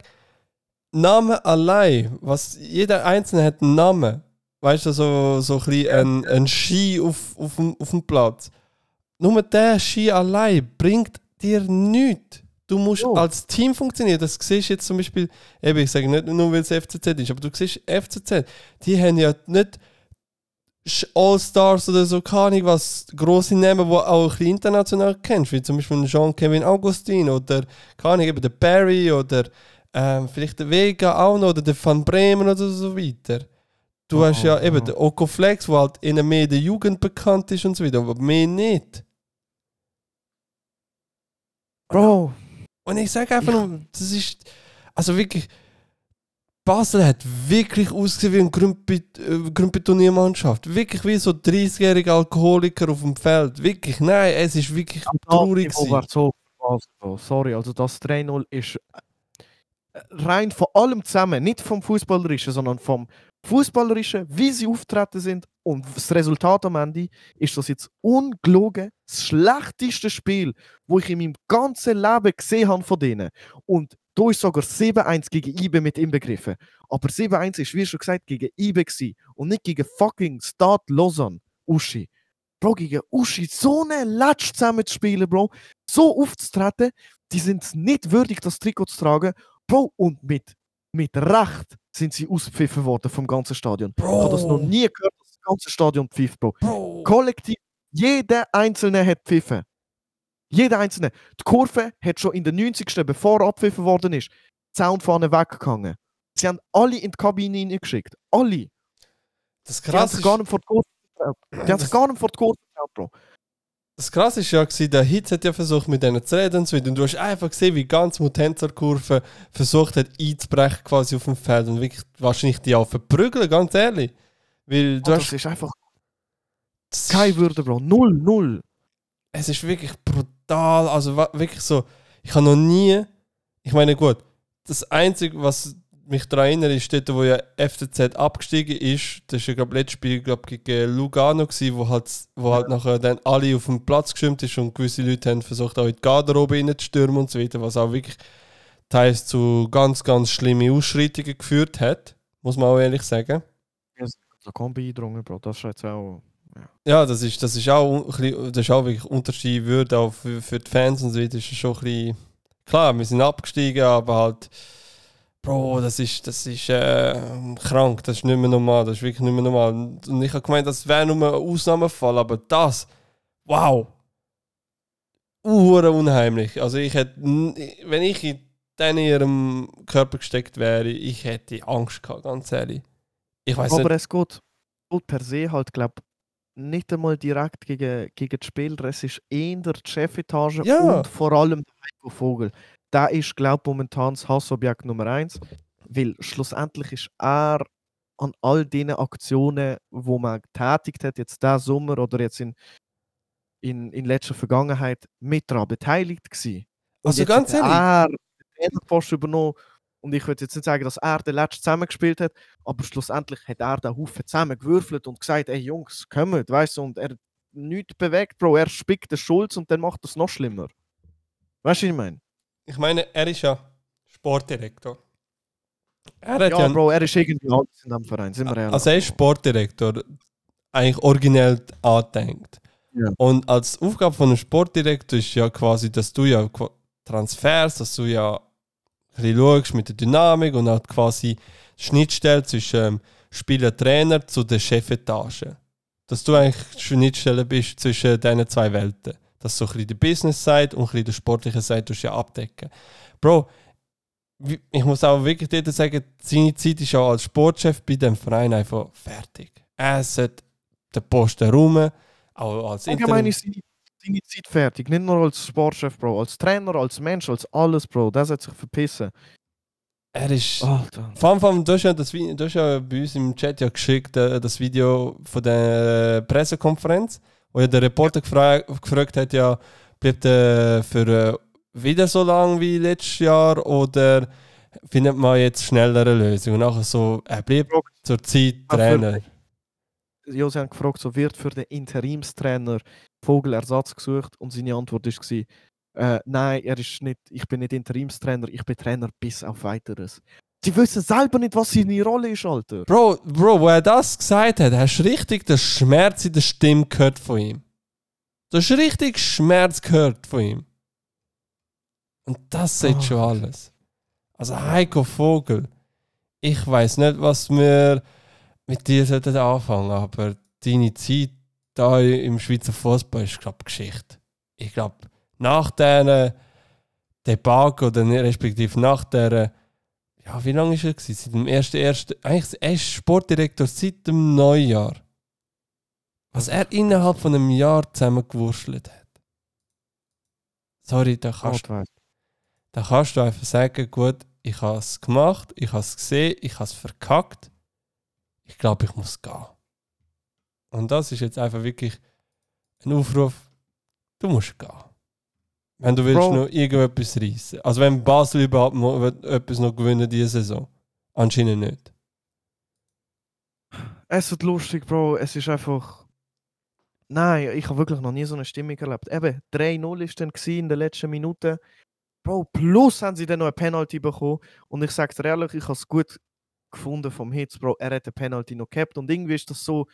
Name allein, was jeder Einzelne hat einen Namen. Weißt du, so, so ein, bisschen ein, ein Ski auf, auf, dem, auf dem Platz. Nur der Ski allein bringt dir nichts. Du musst
Jo.
als Team funktionieren. Das siehst du jetzt zum Beispiel, eben, ich sage nicht nur, weil es FCZ ist, aber du siehst FCZ, die haben ja nicht All-Stars oder so, keine Ahnung, was grosse Namen, die auch ein bisschen international kennst, wie zum Beispiel Jean-Kevin Augustin oder, keine Ahnung, eben der Barry oder ähm, vielleicht der Vega auch noch oder der Van Bremen oder so weiter. Du
Oh,
hast ja
oh,
eben
oh.
den Oko Flex, der halt in mehr der Jugend bekannt ist und so weiter, aber mehr nicht.
Bro,
Und ich sage einfach
Ich-
nur, das ist. Also wirklich. Basel hat wirklich ausgesehen wie eine Grümpi- äh. Wirklich wie so 30-jährige Alkoholiker auf dem Feld. Wirklich, nein, es ist wirklich traurig.
Niveau
gewesen.
war so. Sorry, also das 3-0 ist rein von allem zusammen, nicht vom Fußballerischen, sondern vom Fußballerischen, wie sie auftreten sind und das Resultat am Ende ist das jetzt ungelogen das schlechteste Spiel, wo ich in meinem ganzen Leben gesehen habe von denen. Und da ist sogar 7-1 gegen IBE mit inbegriffen. Aber 7-1 ist, wie schon gesagt, gegen IBE und nicht gegen fucking Stade Lausanne, Uschi. Bro, gegen Uschi so eine Latsch zusammen zu spielen, Bro, so aufzutreten, die sind nicht würdig, das Trikot zu tragen. Bro, und mit, mit Recht sind sie ausgepfiffen worden vom ganzen Stadion. Ich habe das noch
Bro.
nie gehört, dass das ganze Stadion pfifft, Bro.
Bro.
Kollektiv, jeder Einzelne hat pfiffen. Jeder Einzelne. Die Kurve hat schon in der 90. bevor er abpfiffen worden ist, die Soundfahne weggegangen. Sie haben alle in die Kabine hineingeschickt. Alle.
Das
Die haben
krass
sich gar nicht vor die Kurve getraut. Die haben sich gar nicht vor die Kurve getraut, Bro.
Das krass ist ja, gewesen, der Hitz hat ja versucht mit denen zu reden und du hast einfach gesehen, wie ganz Mutenzer-Kurve versucht hat einzubrechen quasi auf dem Feld und wirklich wahrscheinlich die auch verprügeln, ganz ehrlich. Weil du
Oh, das
hast.
ist einfach
das
keine Würde, Bro. Null, null.
es ist wirklich brutal. Also wirklich so, ich habe noch nie, ich meine gut, das Einzige, was mich daran erinnert, ist dort, wo ja FCZ abgestiegen ist, das war ja glaube letztes Spiel glaub, gegen Lugano, gewesen, wo halt, wo halt nachher dann alle auf den Platz geschwimmt ist und gewisse Leute haben versucht auch in die Garderobe reinzustürmen und so weiter, was auch wirklich teils zu ganz, ganz schlimmen Ausschreitungen geführt hat, muss man auch ehrlich sagen.
So kaum beeindrucken, Bro. Das ist jetzt auch.
Ja, das ist, das ist auch, bisschen, das ist auch wirklich unterschiedliche Würde, auch für, für die Fans und so weiter. ist es schon ein bisschen, klar, wir sind abgestiegen, aber halt, Bro, das ist, das ist äh, krank, das ist nicht mehr normal, das ist wirklich nicht mehr normal. Und ich habe gemeint, das wäre nur ein Ausnahmefall, aber das, wow, uhr unheimlich. Also ich hätte, wenn ich in den ihrem Körper gesteckt wäre, ich hätte Angst gehabt, ganz ehrlich. Ich weiß
Aber
nicht.
es geht, geht per se halt, glaub nicht einmal direkt gegen, gegen die Spieler. Es ist eher die Chefetage
Ja.
und vor allem der Heiko Vogel. Der ist, glaube momentan das Hassobjekt Nummer eins, weil schlussendlich ist er an all diesen Aktionen, wo man getätigt hat, jetzt diesen Sommer oder jetzt in, in, in letzter Vergangenheit, mit daran beteiligt gewesen. Und
Also ganz ehrlich,
er den Trainerposten übernommen und ich würde jetzt nicht sagen, dass er den letzten zusammengespielt hat, aber schlussendlich hat er den Haufen zusammengewürfelt und gesagt, ey Jungs, kommt, weißt du, und er hat nichts bewegt, Bro, er spickt den Schulz und dann macht das noch schlimmer. Weißt du, was ich meine?
Ich meine, er ist ja Sportdirektor. Er
Ja,
ja,
Bro, er ist irgendwie alles in dem Verein, sind wir ehrlich.
also er ist Sportdirektor, eigentlich originell angedenkt.
Ja.
Und als Aufgabe von einem Sportdirektor ist ja quasi, dass du ja Transfers, dass du ja ein bisschen schaust mit der Dynamik und auch quasi die Schnittstelle zwischen ähm, Spieler, Trainer zu der Chefetage. Dass du eigentlich Schnittstelle bist zwischen diesen zwei Welten. Dass so ein bisschen die Business-Seite und ein bisschen die sportliche Seite ja abdecken. Bro, ich muss auch wirklich dir sagen, seine Zeit ist auch als Sportchef bei dem Verein einfach fertig. Er sollte den Posten rum, auch als
Allgemein ist seine, seine Zeit fertig. Nicht nur als Sportchef, Bro. Als Trainer, als Mensch, als alles, Bro. Der sollte sich verpissen.
Er ist.
Alter.
Vor allem, vor allem, du hast ja, das, Vi- du hast ja bei uns im Chat ja geschickt, äh, das Video von der Pressekonferenz, wo ja der Reporter gefra gefragt hat, ja, bleibt er für äh, wieder so lang wie letztes Jahr oder findet man jetzt schneller eine Lösung? Und nachher so, er bleibt zur Zeit
Ah,
Trainer.
Ja, sie haben gefragt, so wird für den Interimstrainer Vogel Ersatz gesucht und seine Antwort war, äh, nein, er ist nicht, ich bin nicht Interimstrainer, ich bin Trainer bis auf weiteres. Sie wissen selber nicht, was seine Rolle ist, Alter.
Bro, Bro, wo er das gesagt hat, hast du richtig den Schmerz in der Stimme gehört von ihm. Du hast richtig Schmerz gehört von ihm. Und das sagt
Oh,
schon alles. Also Heiko Vogel, ich weiß nicht, was wir mit dir sollten anfangen, aber deine Zeit da im Schweizer Fußball ist, glaube Geschichte. Ich glaube, nach dieser Debakel oder respektive nach der ja, wie lange ist er gewesen? Seit dem ersten, ersten, eigentlich er ist Sportdirektor seit dem Neujahr. Was er innerhalb von einem Jahr zusammengewurschtelt hat. Sorry, da kannst, da kannst du einfach sagen, gut, ich habe es gemacht, ich habe es gesehen, ich habe es verkackt. Ich glaube, ich muss gehen. Und das ist jetzt einfach wirklich ein Aufruf, du musst gehen. Wenn du willst
Bro.
noch irgendetwas reissen. Also wenn Basel überhaupt noch etwas noch gewinnen diese Saison. Anscheinend nicht.
Es wird lustig, Bro. Es ist einfach. Nein, ich habe wirklich noch nie so eine Stimmung erlebt. Eben, 3-0 ist dann in den letzten Minuten. Bro, plus haben sie dann noch eine Penalty bekommen. Und ich sage dir ehrlich, ich habe es gut gefunden vom Hitz, Bro. Er hat eine Penalty noch gehabt. Und irgendwie ist das so.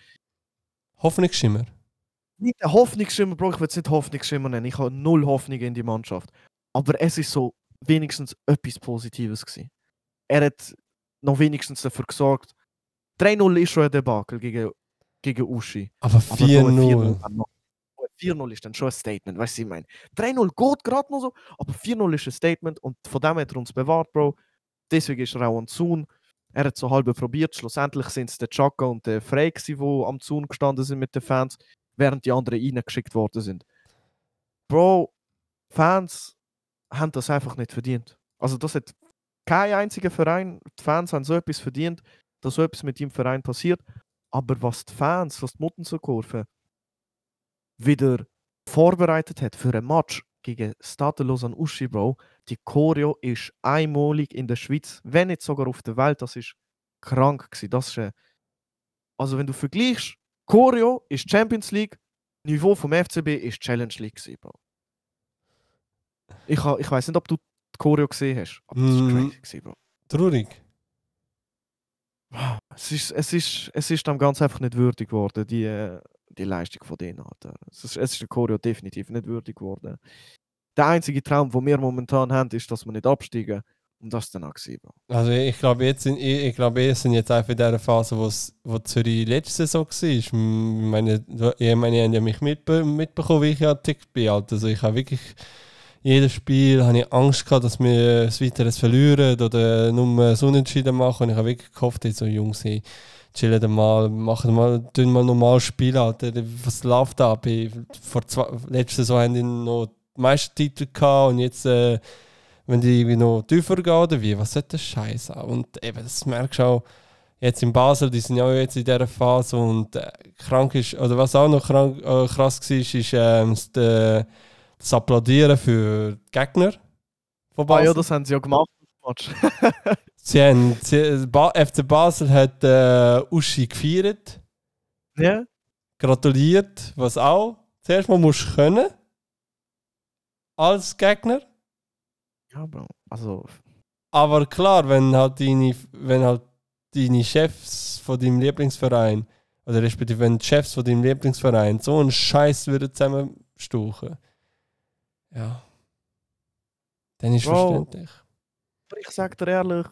Hoffnungsschimmer.
Nicht ein Hoffnungsschimmer, Bro. Ich will es nicht Hoffnungsschimmer nennen. Ich habe null Hoffnung in die Mannschaft. Aber es ist so wenigstens etwas Positives gewesen. Er hat noch wenigstens dafür gesorgt. 3-0 ist schon ein Debakel gegen, gegen Uschi.
Aber
Aber
4-0.
4-0 ist dann schon ein Statement, weißt du, ich meine? 3-0 geht gerade noch so, aber 4-0 ist ein Statement und von dem hat er uns bewahrt, Bro. Deswegen ist er auch am Zaun. Er hat so halb probiert. Schlussendlich sind es der Chaka und der Frey, die am Zaun gestanden sind mit den Fans, während die anderen reingeschickt worden sind. Bro, Fans haben das einfach nicht verdient. Also, das hat kein einziger Verein, die Fans haben so etwas verdient, dass so etwas mit dem Verein passiert. Aber was die Fans, was die Muttenso-Kurve wieder vorbereitet hat für ein Match gegen Stade Lausanne Uschi, Bro, die Choreo ist einmalig in der Schweiz, wenn nicht sogar auf der Welt. Das ist krank gewesen. Das ist, also wenn du vergleichst, Choreo ist Champions League, Niveau vom FCB ist Challenge League gewesen, Bro. Ich, ha- ich weiß nicht, ob du die Choreo gesehen hast, aber das ist
Mm.
crazy gewesen, Bro.
Traurig.
Es ist, es ist, es ist dem ganz einfach nicht würdig geworden, die, die Leistung von denen. Alter. Es ist, es ist der Choreo definitiv nicht würdig geworden. Der einzige Traum, den wir momentan haben, ist, dass wir nicht absteigen. Und das dann auch gewesen, Bro.
Also ich glaube, jetzt sind, ich, ich glaube, wir sind jetzt einfach in der Phase, wo Zürich letzte Saison war. Ich meine, ich meine, ihr habt ja mich mitbe mitbekommen, wie ich ja tickt bin. Also ich habe wirklich jedes Spiel habe ich Angst gehabt, dass wir ein weiteres verlieren oder nur ein Unentschieden machen. Und ich habe wirklich gehofft, jetzt so Jungs, hey, chillen mal, machen mal, tun mal normal spielen, Alter. Was läuft da? Vor zwei, letzte Saison haben die noch die meisten Titel gehabt und jetzt äh, wenn die irgendwie noch tiefer gehen oder wie, was sollte das Scheiß? Und eben, das merkst du auch jetzt in Basel, die sind ja auch jetzt in dieser Phase und äh, krank ist, oder was auch noch krank, äh, krass war, ist ähm, das, äh, das Applaudieren für die Gegner von
Ah
Basel.
ja, das haben sie ja gemacht
sie haben, sie, ba FC Basel hat äh, Uschi gefeiert,
ja?
gratuliert, was auch zuerst mal musst du können als Gegner.
Ja, Bro. Also,
Aber klar, wenn halt deine, wenn halt deine Chefs von deinem Lieblingsverein, oder respektive wenn die Chefs von deinem Lieblingsverein so einen Scheiß würden zusammenstuchen, ja, dann ist
Bro.
verständlich.
Aber ich sag dir ehrlich,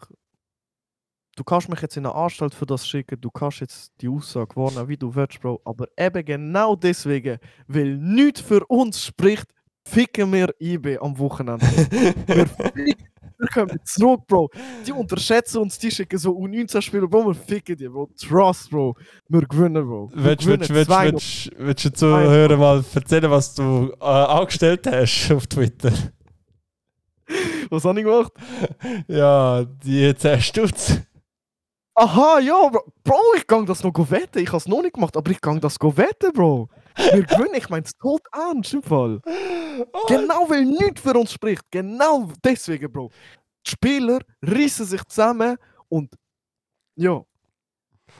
du kannst mich jetzt in eine Anstalt für das schicken, du kannst jetzt die Aussage warnen, wie du willst, Bro. Aber eben genau deswegen, weil nichts für uns spricht, ficken wir IB am Wochenende. wir, ficken, wir kommen zurück, Bro. Die unterschätzen uns, die schicken so U19-Spieler, Bro, wir ficken die, Bro. Trust, Bro. Wir gewinnen, Bro.
Willst
gewinnen
willst- willst-
2-0.
willst- willst du den Zuhörern mal erzählen, was du äh, angestellt hast auf Twitter?
Was habe ich gemacht?
Ja, die 10 Stutz.
Aha, ja, Bro. Bro, ich gang das noch wetten. Ich has noch nicht gemacht, aber ich gang das wetten, Bro. Wir gewinnen, ich mein's tot ernst im Fall. Genau, weil nichts für uns spricht. Genau deswegen, Bro. Die Spieler rissen sich zusammen und ja.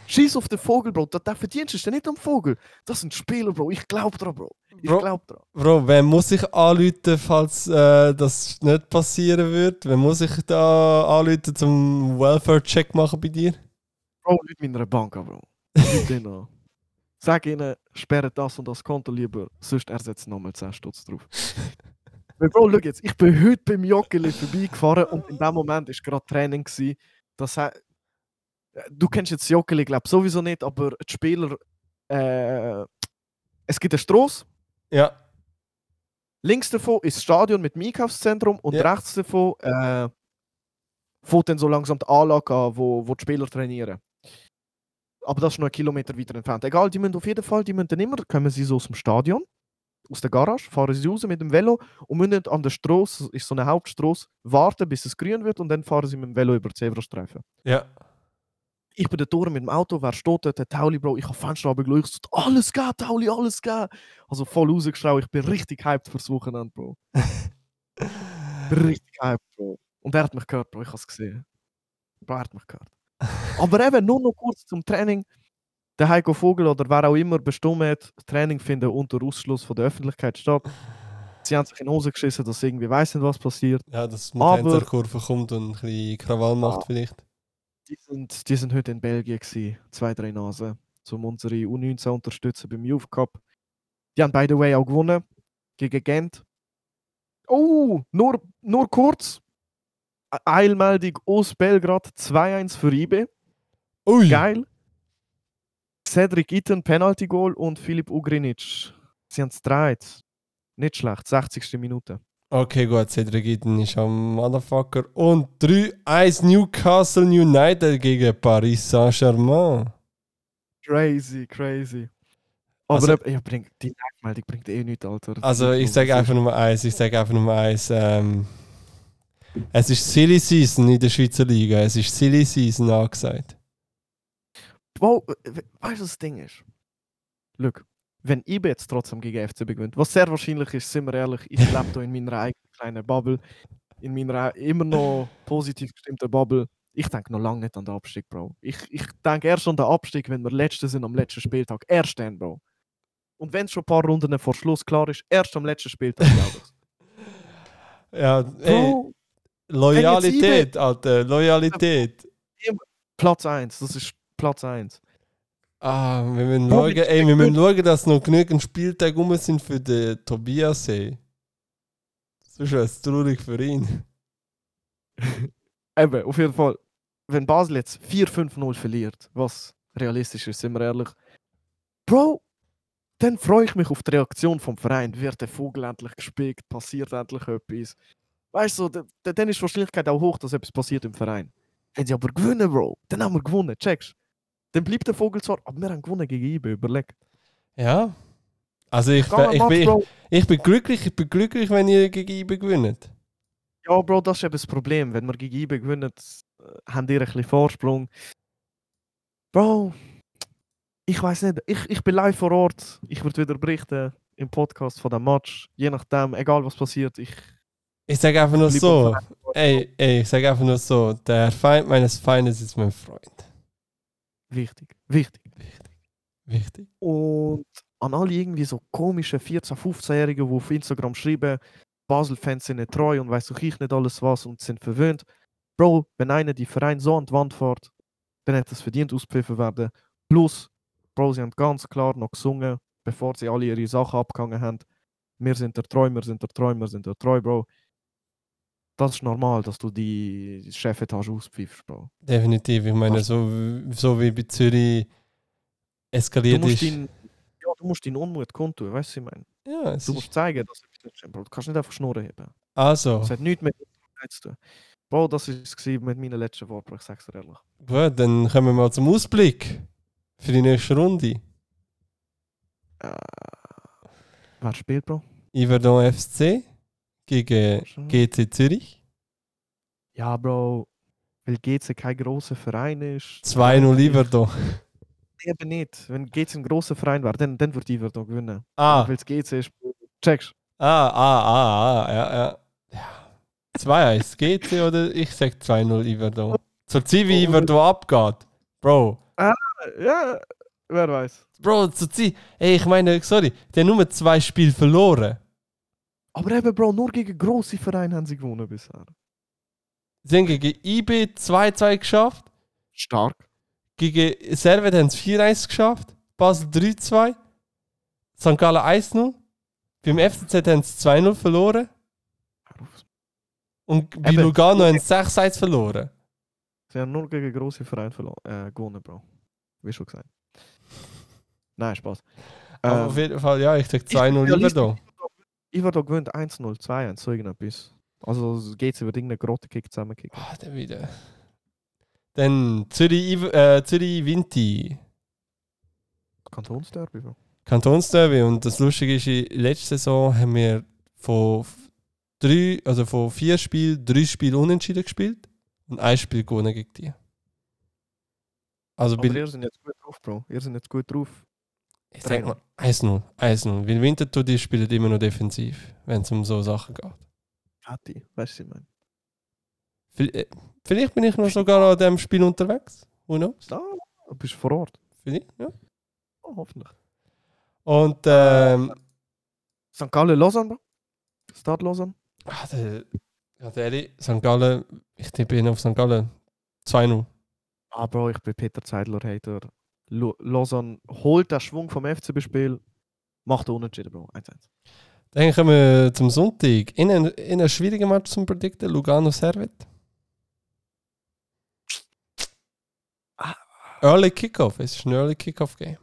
Schieß auf den Vogel, Bro. Der, der Verdienst ist ja nicht am Vogel. Das sind Spieler, Bro. Ich glaub dran, Bro. Ich
Bro.
glaub dran.
Bro, wer muss ich anrufen, falls äh, das nicht passieren wird? Wer muss ich da anrufen zum Welfare-Check machen bei dir?
Bro, Leute meiner Bank an, Bro. Ruf den an. Sag ihnen, sperre das und das Konto lieber, sonst ersetzt nochmal 10 Stutz drauf. Weil, Bro, schau jetzt, ich bin heute beim Joggeli vorbeigefahren und in dem Moment war gerade Training. Gewesen. Das he- du kennst jetzt Joggeli, glaube sowieso nicht, aber die Spieler. Äh, es gibt eine Straße,
Ja,
links davon ist das Stadion mit dem Einkaufszentrum und
Ja.
rechts davon äh, fängt dann so langsam die Anlage an, wo, wo die Spieler trainieren. Aber das ist noch einen Kilometer weiter entfernt. Egal, die müssen auf jeden Fall, die müssen dann immer, kommen sie so aus dem Stadion, aus der Garage, fahren sie raus mit dem Velo und müssen an der Straße, ist so eine Hauptstraße, warten, bis es grün wird und dann fahren sie mit dem Velo über die Zebrastreifen.
ja.
Ich bin da durch mit dem Auto, wer steht dort? Der Tauli, Bro, ich habe Fenster runtergeschaut, ich so, alles geht, Tauli, alles geht. Also voll rausgeschraubt, ich bin richtig hyped fürs Wochenende, Bro. richtig hyped, Bro. Und er hat mich gehört, Bro, ich habe es gesehen. Bro, er hat mich gehört. Aber eben, nur noch kurz zum Training. Der Heiko Vogel oder wer auch immer bestimmt hat, Training finden unter Ausschluss von der Öffentlichkeit statt. Sie haben sich in die Hose geschissen, dass irgendwie weiss nicht, was passiert.
Ja, dass die
Aber-
Tänzerkurve kommt und ein bisschen Krawall macht
Ah.
vielleicht.
Die sind, die sind heute in Belgien gewesen, zwei, drei Nasen, um unsere U19 zu unterstützen beim Youth Cup. Die haben by the way auch gewonnen gegen Gent. Oh, nur, nur kurz. Eilmeldung aus Belgrad 2-1 für IB.
Ui!
Geil. Cedric Itten, Penalty Goal und Filip Ugrinic. Sie haben es gedreht. Nicht schlecht, 60. Minute.
Okay, gut, Cedric Itten ist am Motherfucker. Und 3-1 Newcastle United gegen Paris Saint-Germain.
Crazy, crazy. Aber
Also-
ja, bringt, die Meldung bringt eh nichts, Alter.
Also ich sage einfach Nummer eins, ich sage einfach Nummer eins. Ähm, es ist Silly Season in der Schweizer Liga. Es ist Silly Season angesagt.
Wow, we- weißt du, was das Ding ist? Look, wenn IB jetzt trotzdem gegen FCB gewinnt, was sehr wahrscheinlich ist, sind wir ehrlich, ich lebe da in meiner eigenen kleinen Bubble, in meiner immer noch positiv gestimmten Bubble. Ich denke noch lange nicht an den Abstieg, Bro. Ich, ich denke erst an den Abstieg, wenn wir Letzte sind am letzten Spieltag. Erst dann, Bro. Und wenn es schon ein paar Runden vor Schluss klar ist, erst am letzten Spieltag, glaube ich.
Ja, ey,
Bro,
Loyalität, Alter, Loyalität.
Platz 1, das ist Platz 1.
Ah, wir müssen schauen, ey, wir müssen schauen, dass noch genügend Spieltage rum sind für den Tobias. Ey. Sonst wäre es traurig für ihn.
Eben, auf jeden Fall, wenn Basel jetzt 4-5-0 verliert, was realistisch ist, sind wir ehrlich, Bro, dann freue ich mich auf die Reaktion vom Verein. Wird der Vogel endlich gespickt? Passiert endlich etwas? Weißt du, da- dann ist die Wahrscheinlichkeit auch hoch, dass etwas passiert im Verein. Wenn sie aber gewinnen, Bro, dann haben wir gewonnen, checkst Dann bleibt der Vogel zwar, aber wir haben gewonnen gegen IB, überleg.
Ja. Also ich, ich,
Match,
bin, ich bin glücklich, ich bin glücklich, wenn ihr gegen IB gewinnt.
Ja, Bro, das ist eben das Problem. Wenn wir gegen IB gewinnen, äh, haben die ein bisschen Vorsprung. Bro, ich weiß nicht. Ich, ich bin live vor Ort. Ich würde wieder berichten im Podcast von dem Match. Je nachdem, egal was passiert. Ich
Ich sage einfach nur so, ey, ey, ich sage einfach nur so, der Feind meines Feindes ist mein Freund.
wichtig, wichtig.
Wichtig.
Und an alle irgendwie so komische 14-, 15-Jährigen, die auf Instagram schreiben, Basel-Fans sind nicht treu und weiß auch ich nicht alles was und sind verwöhnt. Bro, wenn einer die Verein so an die Wand fährt, dann hat es verdient auspfiffen werden. Plus, Bro, sie haben ganz klar noch gesungen, bevor sie alle ihre Sachen abgehangen haben. Wir sind der Treu, wir sind der Treu, wir sind der Treu, Bro. Das ist normal, dass du die Chefetage auspfiffst, Bro.
Definitiv. Ich meine, so, so wie bei Zürich
Du
eskaliert
musst,
ist.
dein, ja, du musst deinen Unmut kundtun, weißt du, ich meine?
Ja, es
Du
ist,
musst zeigen, dass nicht stimmt, Bro. Du kannst nicht einfach Schnurren heben.
also,
Das hat nichts mit zu tun. Bro, das war es mit meinen letzten Worten. Ich sag's dir ehrlich.
gut, dann kommen wir mal zum Ausblick für die nächste Runde.
Äh, wer spielt, Bro?
Iverdon FC gegen. GC Zürich.
Ja, Bro. Weil GC kein grosser Verein ist.
2-0 Iverdon.
Eben nicht. Wenn GC ein grosser Verein wäre, dann, dann würde Iverdon gewinnen.
Ah,
Weil es GC ist. Checkst
ah, ah, ah, ah, ja, ja. ja. 2-1 GC oder ich sag 2-0 Iverdon. Zur Zeit wie. Iverdon abgeht. Bro,
Ja, wer weiß.
Bro, zur Zeit. Ey, ich meine, sorry, die haben nur zwei Spiele verloren.
Aber eben, Bro, nur gegen grosse Vereine haben sie gewonnen bisher.
Sie haben gegen IB 2-2 geschafft.
Stark.
Gegen Servet haben sie 4-1 geschafft. Basel 3-2. St. Gallen 1-0. Beim FCZ haben sie 2-0 verloren. Und bei
Eben.
Lugano haben sie 6-1 verloren.
Sie haben nur gegen grosse Vereine verlo- äh, gewonnen, Bro. Wie schon gesagt. Nein, Spaß.
Aber
Ähm,
auf jeden Fall, ja, ich sag 2-0
Realistisch-
Iverdon.
Iverdon gewinnt 1-0, 2-1, so irgendetwas. Also es geht über irgendeinen Grottenkick zusammenkicken.
Ah, dann wieder. Dann Zürich, äh, Zürich Vinti.
Kantonsderby, Bro.
Kantonsderby. Und das Lustige ist, in letzter Saison haben wir von drei, also von vier Spielen, drei Spiele unentschieden gespielt und ein Spiel gewonnen gegen die. Also
Aber ihr seid jetzt gut drauf, Bro. Ihr seid jetzt gut drauf.
Ich sag mal 1-0, 1-0. Weil Winterthur, die spielen immer noch defensiv, wenn es um so Sachen geht.
Fatty, weißt du, was ich meine?
Äh, Vielleicht bin ich noch sogar an dem Spiel unterwegs. Who knows?
Da, du bist vor Ort.
Vielleicht, ja.
Oh, hoffentlich.
Und ähm,
St. Gallen, Lausanne, Bro. Start Lausanne.
ah, der, ganz ehrlich, St. Gallen, ich tippe ihn auf St. Gallen 2-0.
Ah, Bro, ich bin Peter Zeidler-Hater. Lausanne holt den Schwung vom FCB-Spiel, macht unentschieden, Bro. 1-1.
Dann kommen wir zum Sonntag. In einem, in einem schwierigen Match zum Predikten, Lugano Servet.
Ah.
Early Kickoff, es ist ein Early Kickoff Game.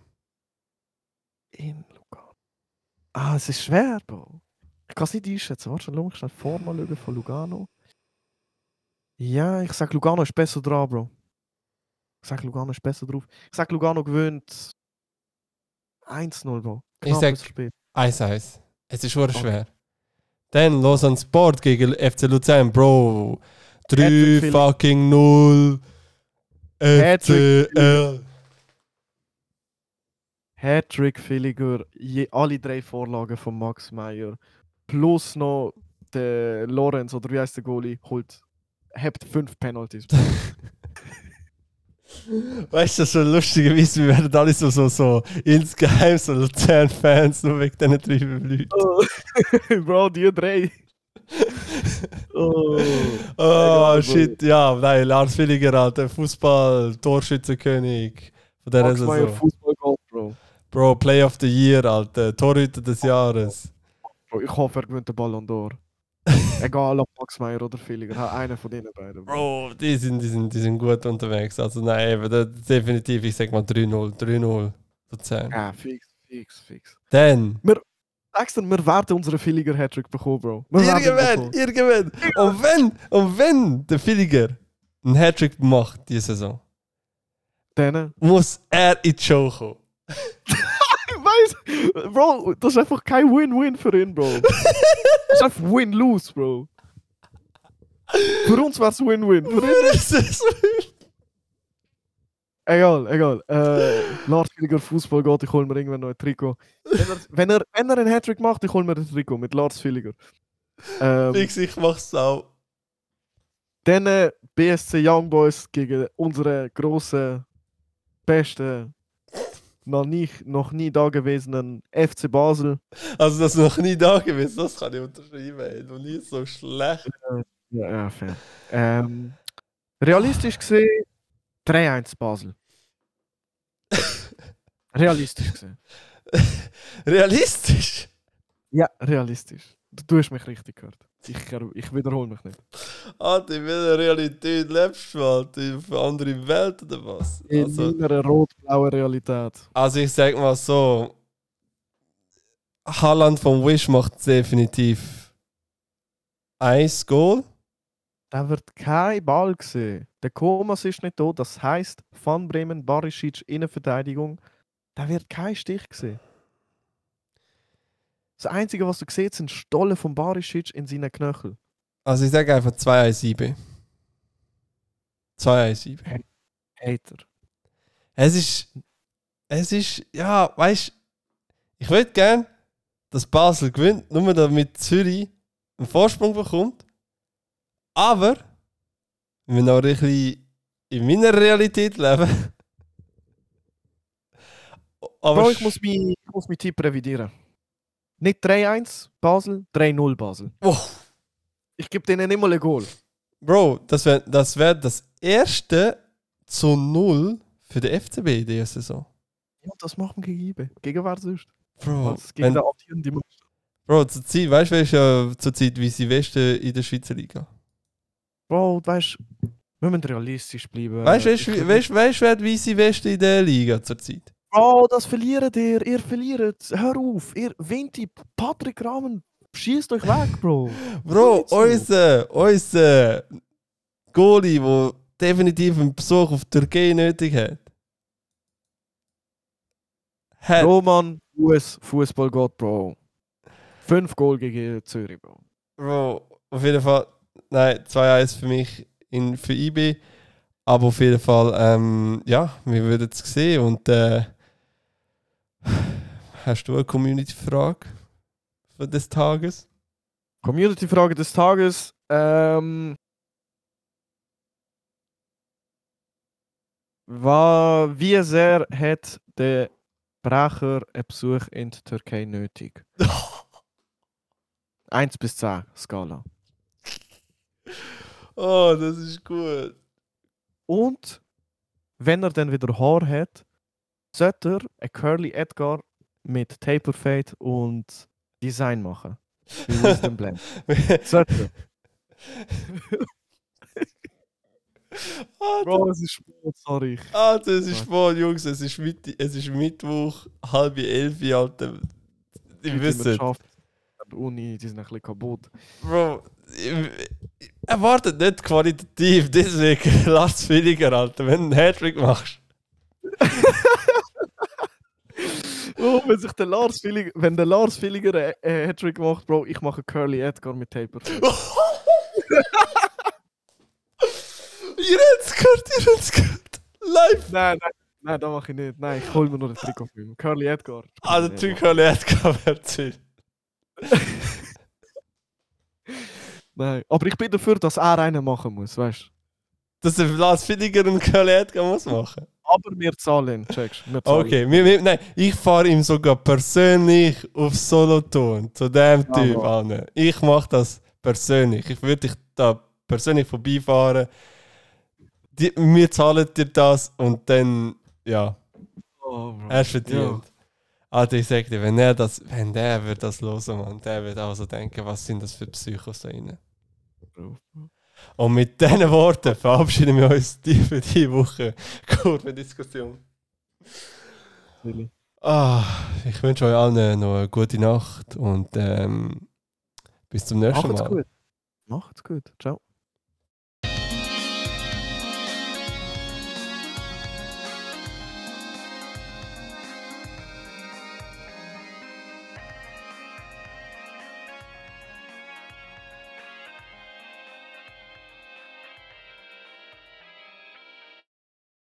In Lugano. Ah, es ist schwer, Bro. Ich kann es nicht einschätzen. Warte, schau mich schnell vor mal von Lugano. Ja, ich sag Lugano ist besser dran, Bro. Ich sag Lugano ist besser drauf. Ich sag Lugano gewöhnt 1-0, Bro.
Ich sag-
Knappes Spiel.
1-1. Es ist schon
Okay.
schwer. Dann Lausanne Sport gegen FC Luzern, Bro. 3
Hattrick Philipp.
fucking 0.
Hattrick
FCL.
Hattrick Villiger, je, alle drei Vorlagen von Max Meyer. Plus noch der Lorenz, oder wie heißt der Goalie, holt, habt fünf Penalties.
Weißt du, so lustigerweise, wir werden alle so, so, so insgeheim so Luzern-Fans, nur wegen diesen drei Leuten.
Bro, die drei. oh.
Oh,
Egal,
shit, ja, nein, Lars Villiger, Alter, Fußball, Torschützenkönig von
Meyer,
Saison.
Fußball Bro.
Bro, Play of the Year, Alter, Torhüter des Jahres.
Bro. Ich hoffe, er gewinnt den Ballon d'Or. Egal ob Max Meyer oder Villiger, ha, einer von denen beiden.
Bro, die sind, die sind, die sind gut unterwegs. Also nein, eben, das, definitiv, ich sag mal 3-0, 3-0 Luzern.
Ja, fix, fix, fix.
Dann,
Sagst du, wir werden unseren Villiger Hattrick bekommen, Bro. Wir
irgendwann, irgendwann. Und wenn, und wenn der Villiger einen Hattrick macht diese Saison,
Dann,
muss er in die Show kommen.
ich weiß, Bro, das ist einfach kein Win-Win für ihn, Bro. das ist einfach Win-Lose, Bro. Für uns wäre es Win-Win. Für ihn,
ist
egal, egal. Äh, Lars Villiger Fußball geht, ich hol mir irgendwann noch ein Trikot. Wenn er, wenn er, wenn er einen Hattrick macht, ich hol mir ein Trikot mit Lars Villiger. Ähm,
Fix, ich mach's auch.
Dann äh, BSC Young Boys gegen unsere großen, besten, noch nie, noch nie dagewesenen FC Basel.
Also das noch nie da gewesen, das kann ich unterschreiben, ey. Noch nie so schlecht.
Ja, ja, fair. Ähm, Realistisch gesehen 3-1 Basel. Realistisch gesehen.
Realistisch?
Ja, realistisch. Du, du hast mich richtig gehört. Ich, ich wiederhole mich nicht.
Alter, in welcher Realität lebst du, Alter? Auf eine andere Welt oder was?
In
Also,
meiner rot-blauen Realität.
also ich sag mal so, Haaland vom Wish macht definitiv ein Goal.
Da wird kein Ball gesehen. Der Komas ist nicht da. Das heißt, Van Bremen, Barisic, Innenverteidigung. Da wird kein Stich gesehen. Das Einzige, was du siehst, sind Stollen von Barisic in seinen Knöchel.
Also ich sage einfach 2-1-7. 2-1-7.
Hater.
Es ist. Es ist. Ja, weißt ich würde gern, dass Basel gewinnt, nur damit Zürich einen Vorsprung bekommt. Aber, wenn wir noch ein bisschen in meiner Realität leben. Aber
Bro, ich muss meinen ich muss meinen Tipp revidieren. Nicht 3-1 Basel, 3-0 Basel.
Oh,
Ich gebe denen mal ein Goal.
Bro, das wäre das, wär das erste zu Null für den FCB in dieser Saison.
Ja, das machen wir gegen IBE. Gegen wer sonst?
Bro,
Als gegen
wenn,
den amtierenden Meister.
Bro zur Zeit, weißt du, wer ist ja zur Zeit wie sie Westen in der Schweizer Liga?
Bro, weißt du, wir müssen realistisch bleiben.
Weißt du, weißt, wer die Weisse Weste in der Liga zurzeit?
Bro, das verliert ihr. Ihr verliert. Hör auf. Ihr Vinti, Patrick Rahmen, schießt euch weg, Bro.
Bro, unser, unser Goalie, der definitiv einen Besuch auf die Türkei nötig hat. Hat.
Roman, US, Fußballgott, Bro. Fünf Goal gegen Zürich, Bro.
Bro, auf jeden Fall, nein, 2-1 für mich in, für IB. Aber auf jeden Fall, ähm, ja, wir würden es sehen. Und äh, hast du eine Community-Frage des Tages?
Community-Frage des Tages. Ähm, wa, wie sehr hat der Brecher einen Besuch in der Türkei nötig? 1 bis 10 Skala.
Oh, das ist gut.
Und wenn er dann wieder Haar hat, sollte er ein Curly Edgar mit Taper Fade und Design machen. Wie Wisdom Blend. Sollte.
Ah,
Bro, es ist Sport, sorry.
Alter, es ist spät, Jungs. Es ist, Mitt es ist Mittwoch, halb elf, Alter. Ich wüsste
die
es.
Uni, die sind ein bisschen kaputt.
Bro, erwartet nicht qualitativ, deswegen Lars Villiger, Alter, wenn du einen Hattrick machst.
Oh, wenn sich der Lars Villiger, wenn der Lars Villiger einen einen Hattrick macht, Bro, ich mache Curly Edgar mit Taper.
ihr habt es gehört, ihr habt es gehört. Live.
nein, nein, nein, das mache ich nicht. Nein, ich hole mir nur den Trikot von ihm. Curly Edgar.
Ah, der Typ kann nicht wäre
Nein, aber ich bin dafür, dass er einen machen muss, weißt du?
Dass der Lars Villiger einen Kalett muss machen.
Aber wir zahlen, checkst wir zahlen.
Okay, wir, wir, nein, ich fahre ihm sogar persönlich auf Solothurn zu dem
Ja,
Typ an. Ich mache das persönlich. Ich würde dich da persönlich vorbeifahren. Die, wir zahlen dir das und dann, ja,
Oh,
er ist verdient. Alter, ich sag dir, wenn er das, wenn der wird das hören, Mann, der wird auch so denken, was sind das für Psychos da rein. Und mit diesen Worten verabschieden wir uns die für die Woche. Kurve-Diskussion.
Really.
Ah, ich wünsche euch allen noch eine gute Nacht und ähm, bis zum nächsten
Macht's
Mal.
gut. Macht's gut. Ciao.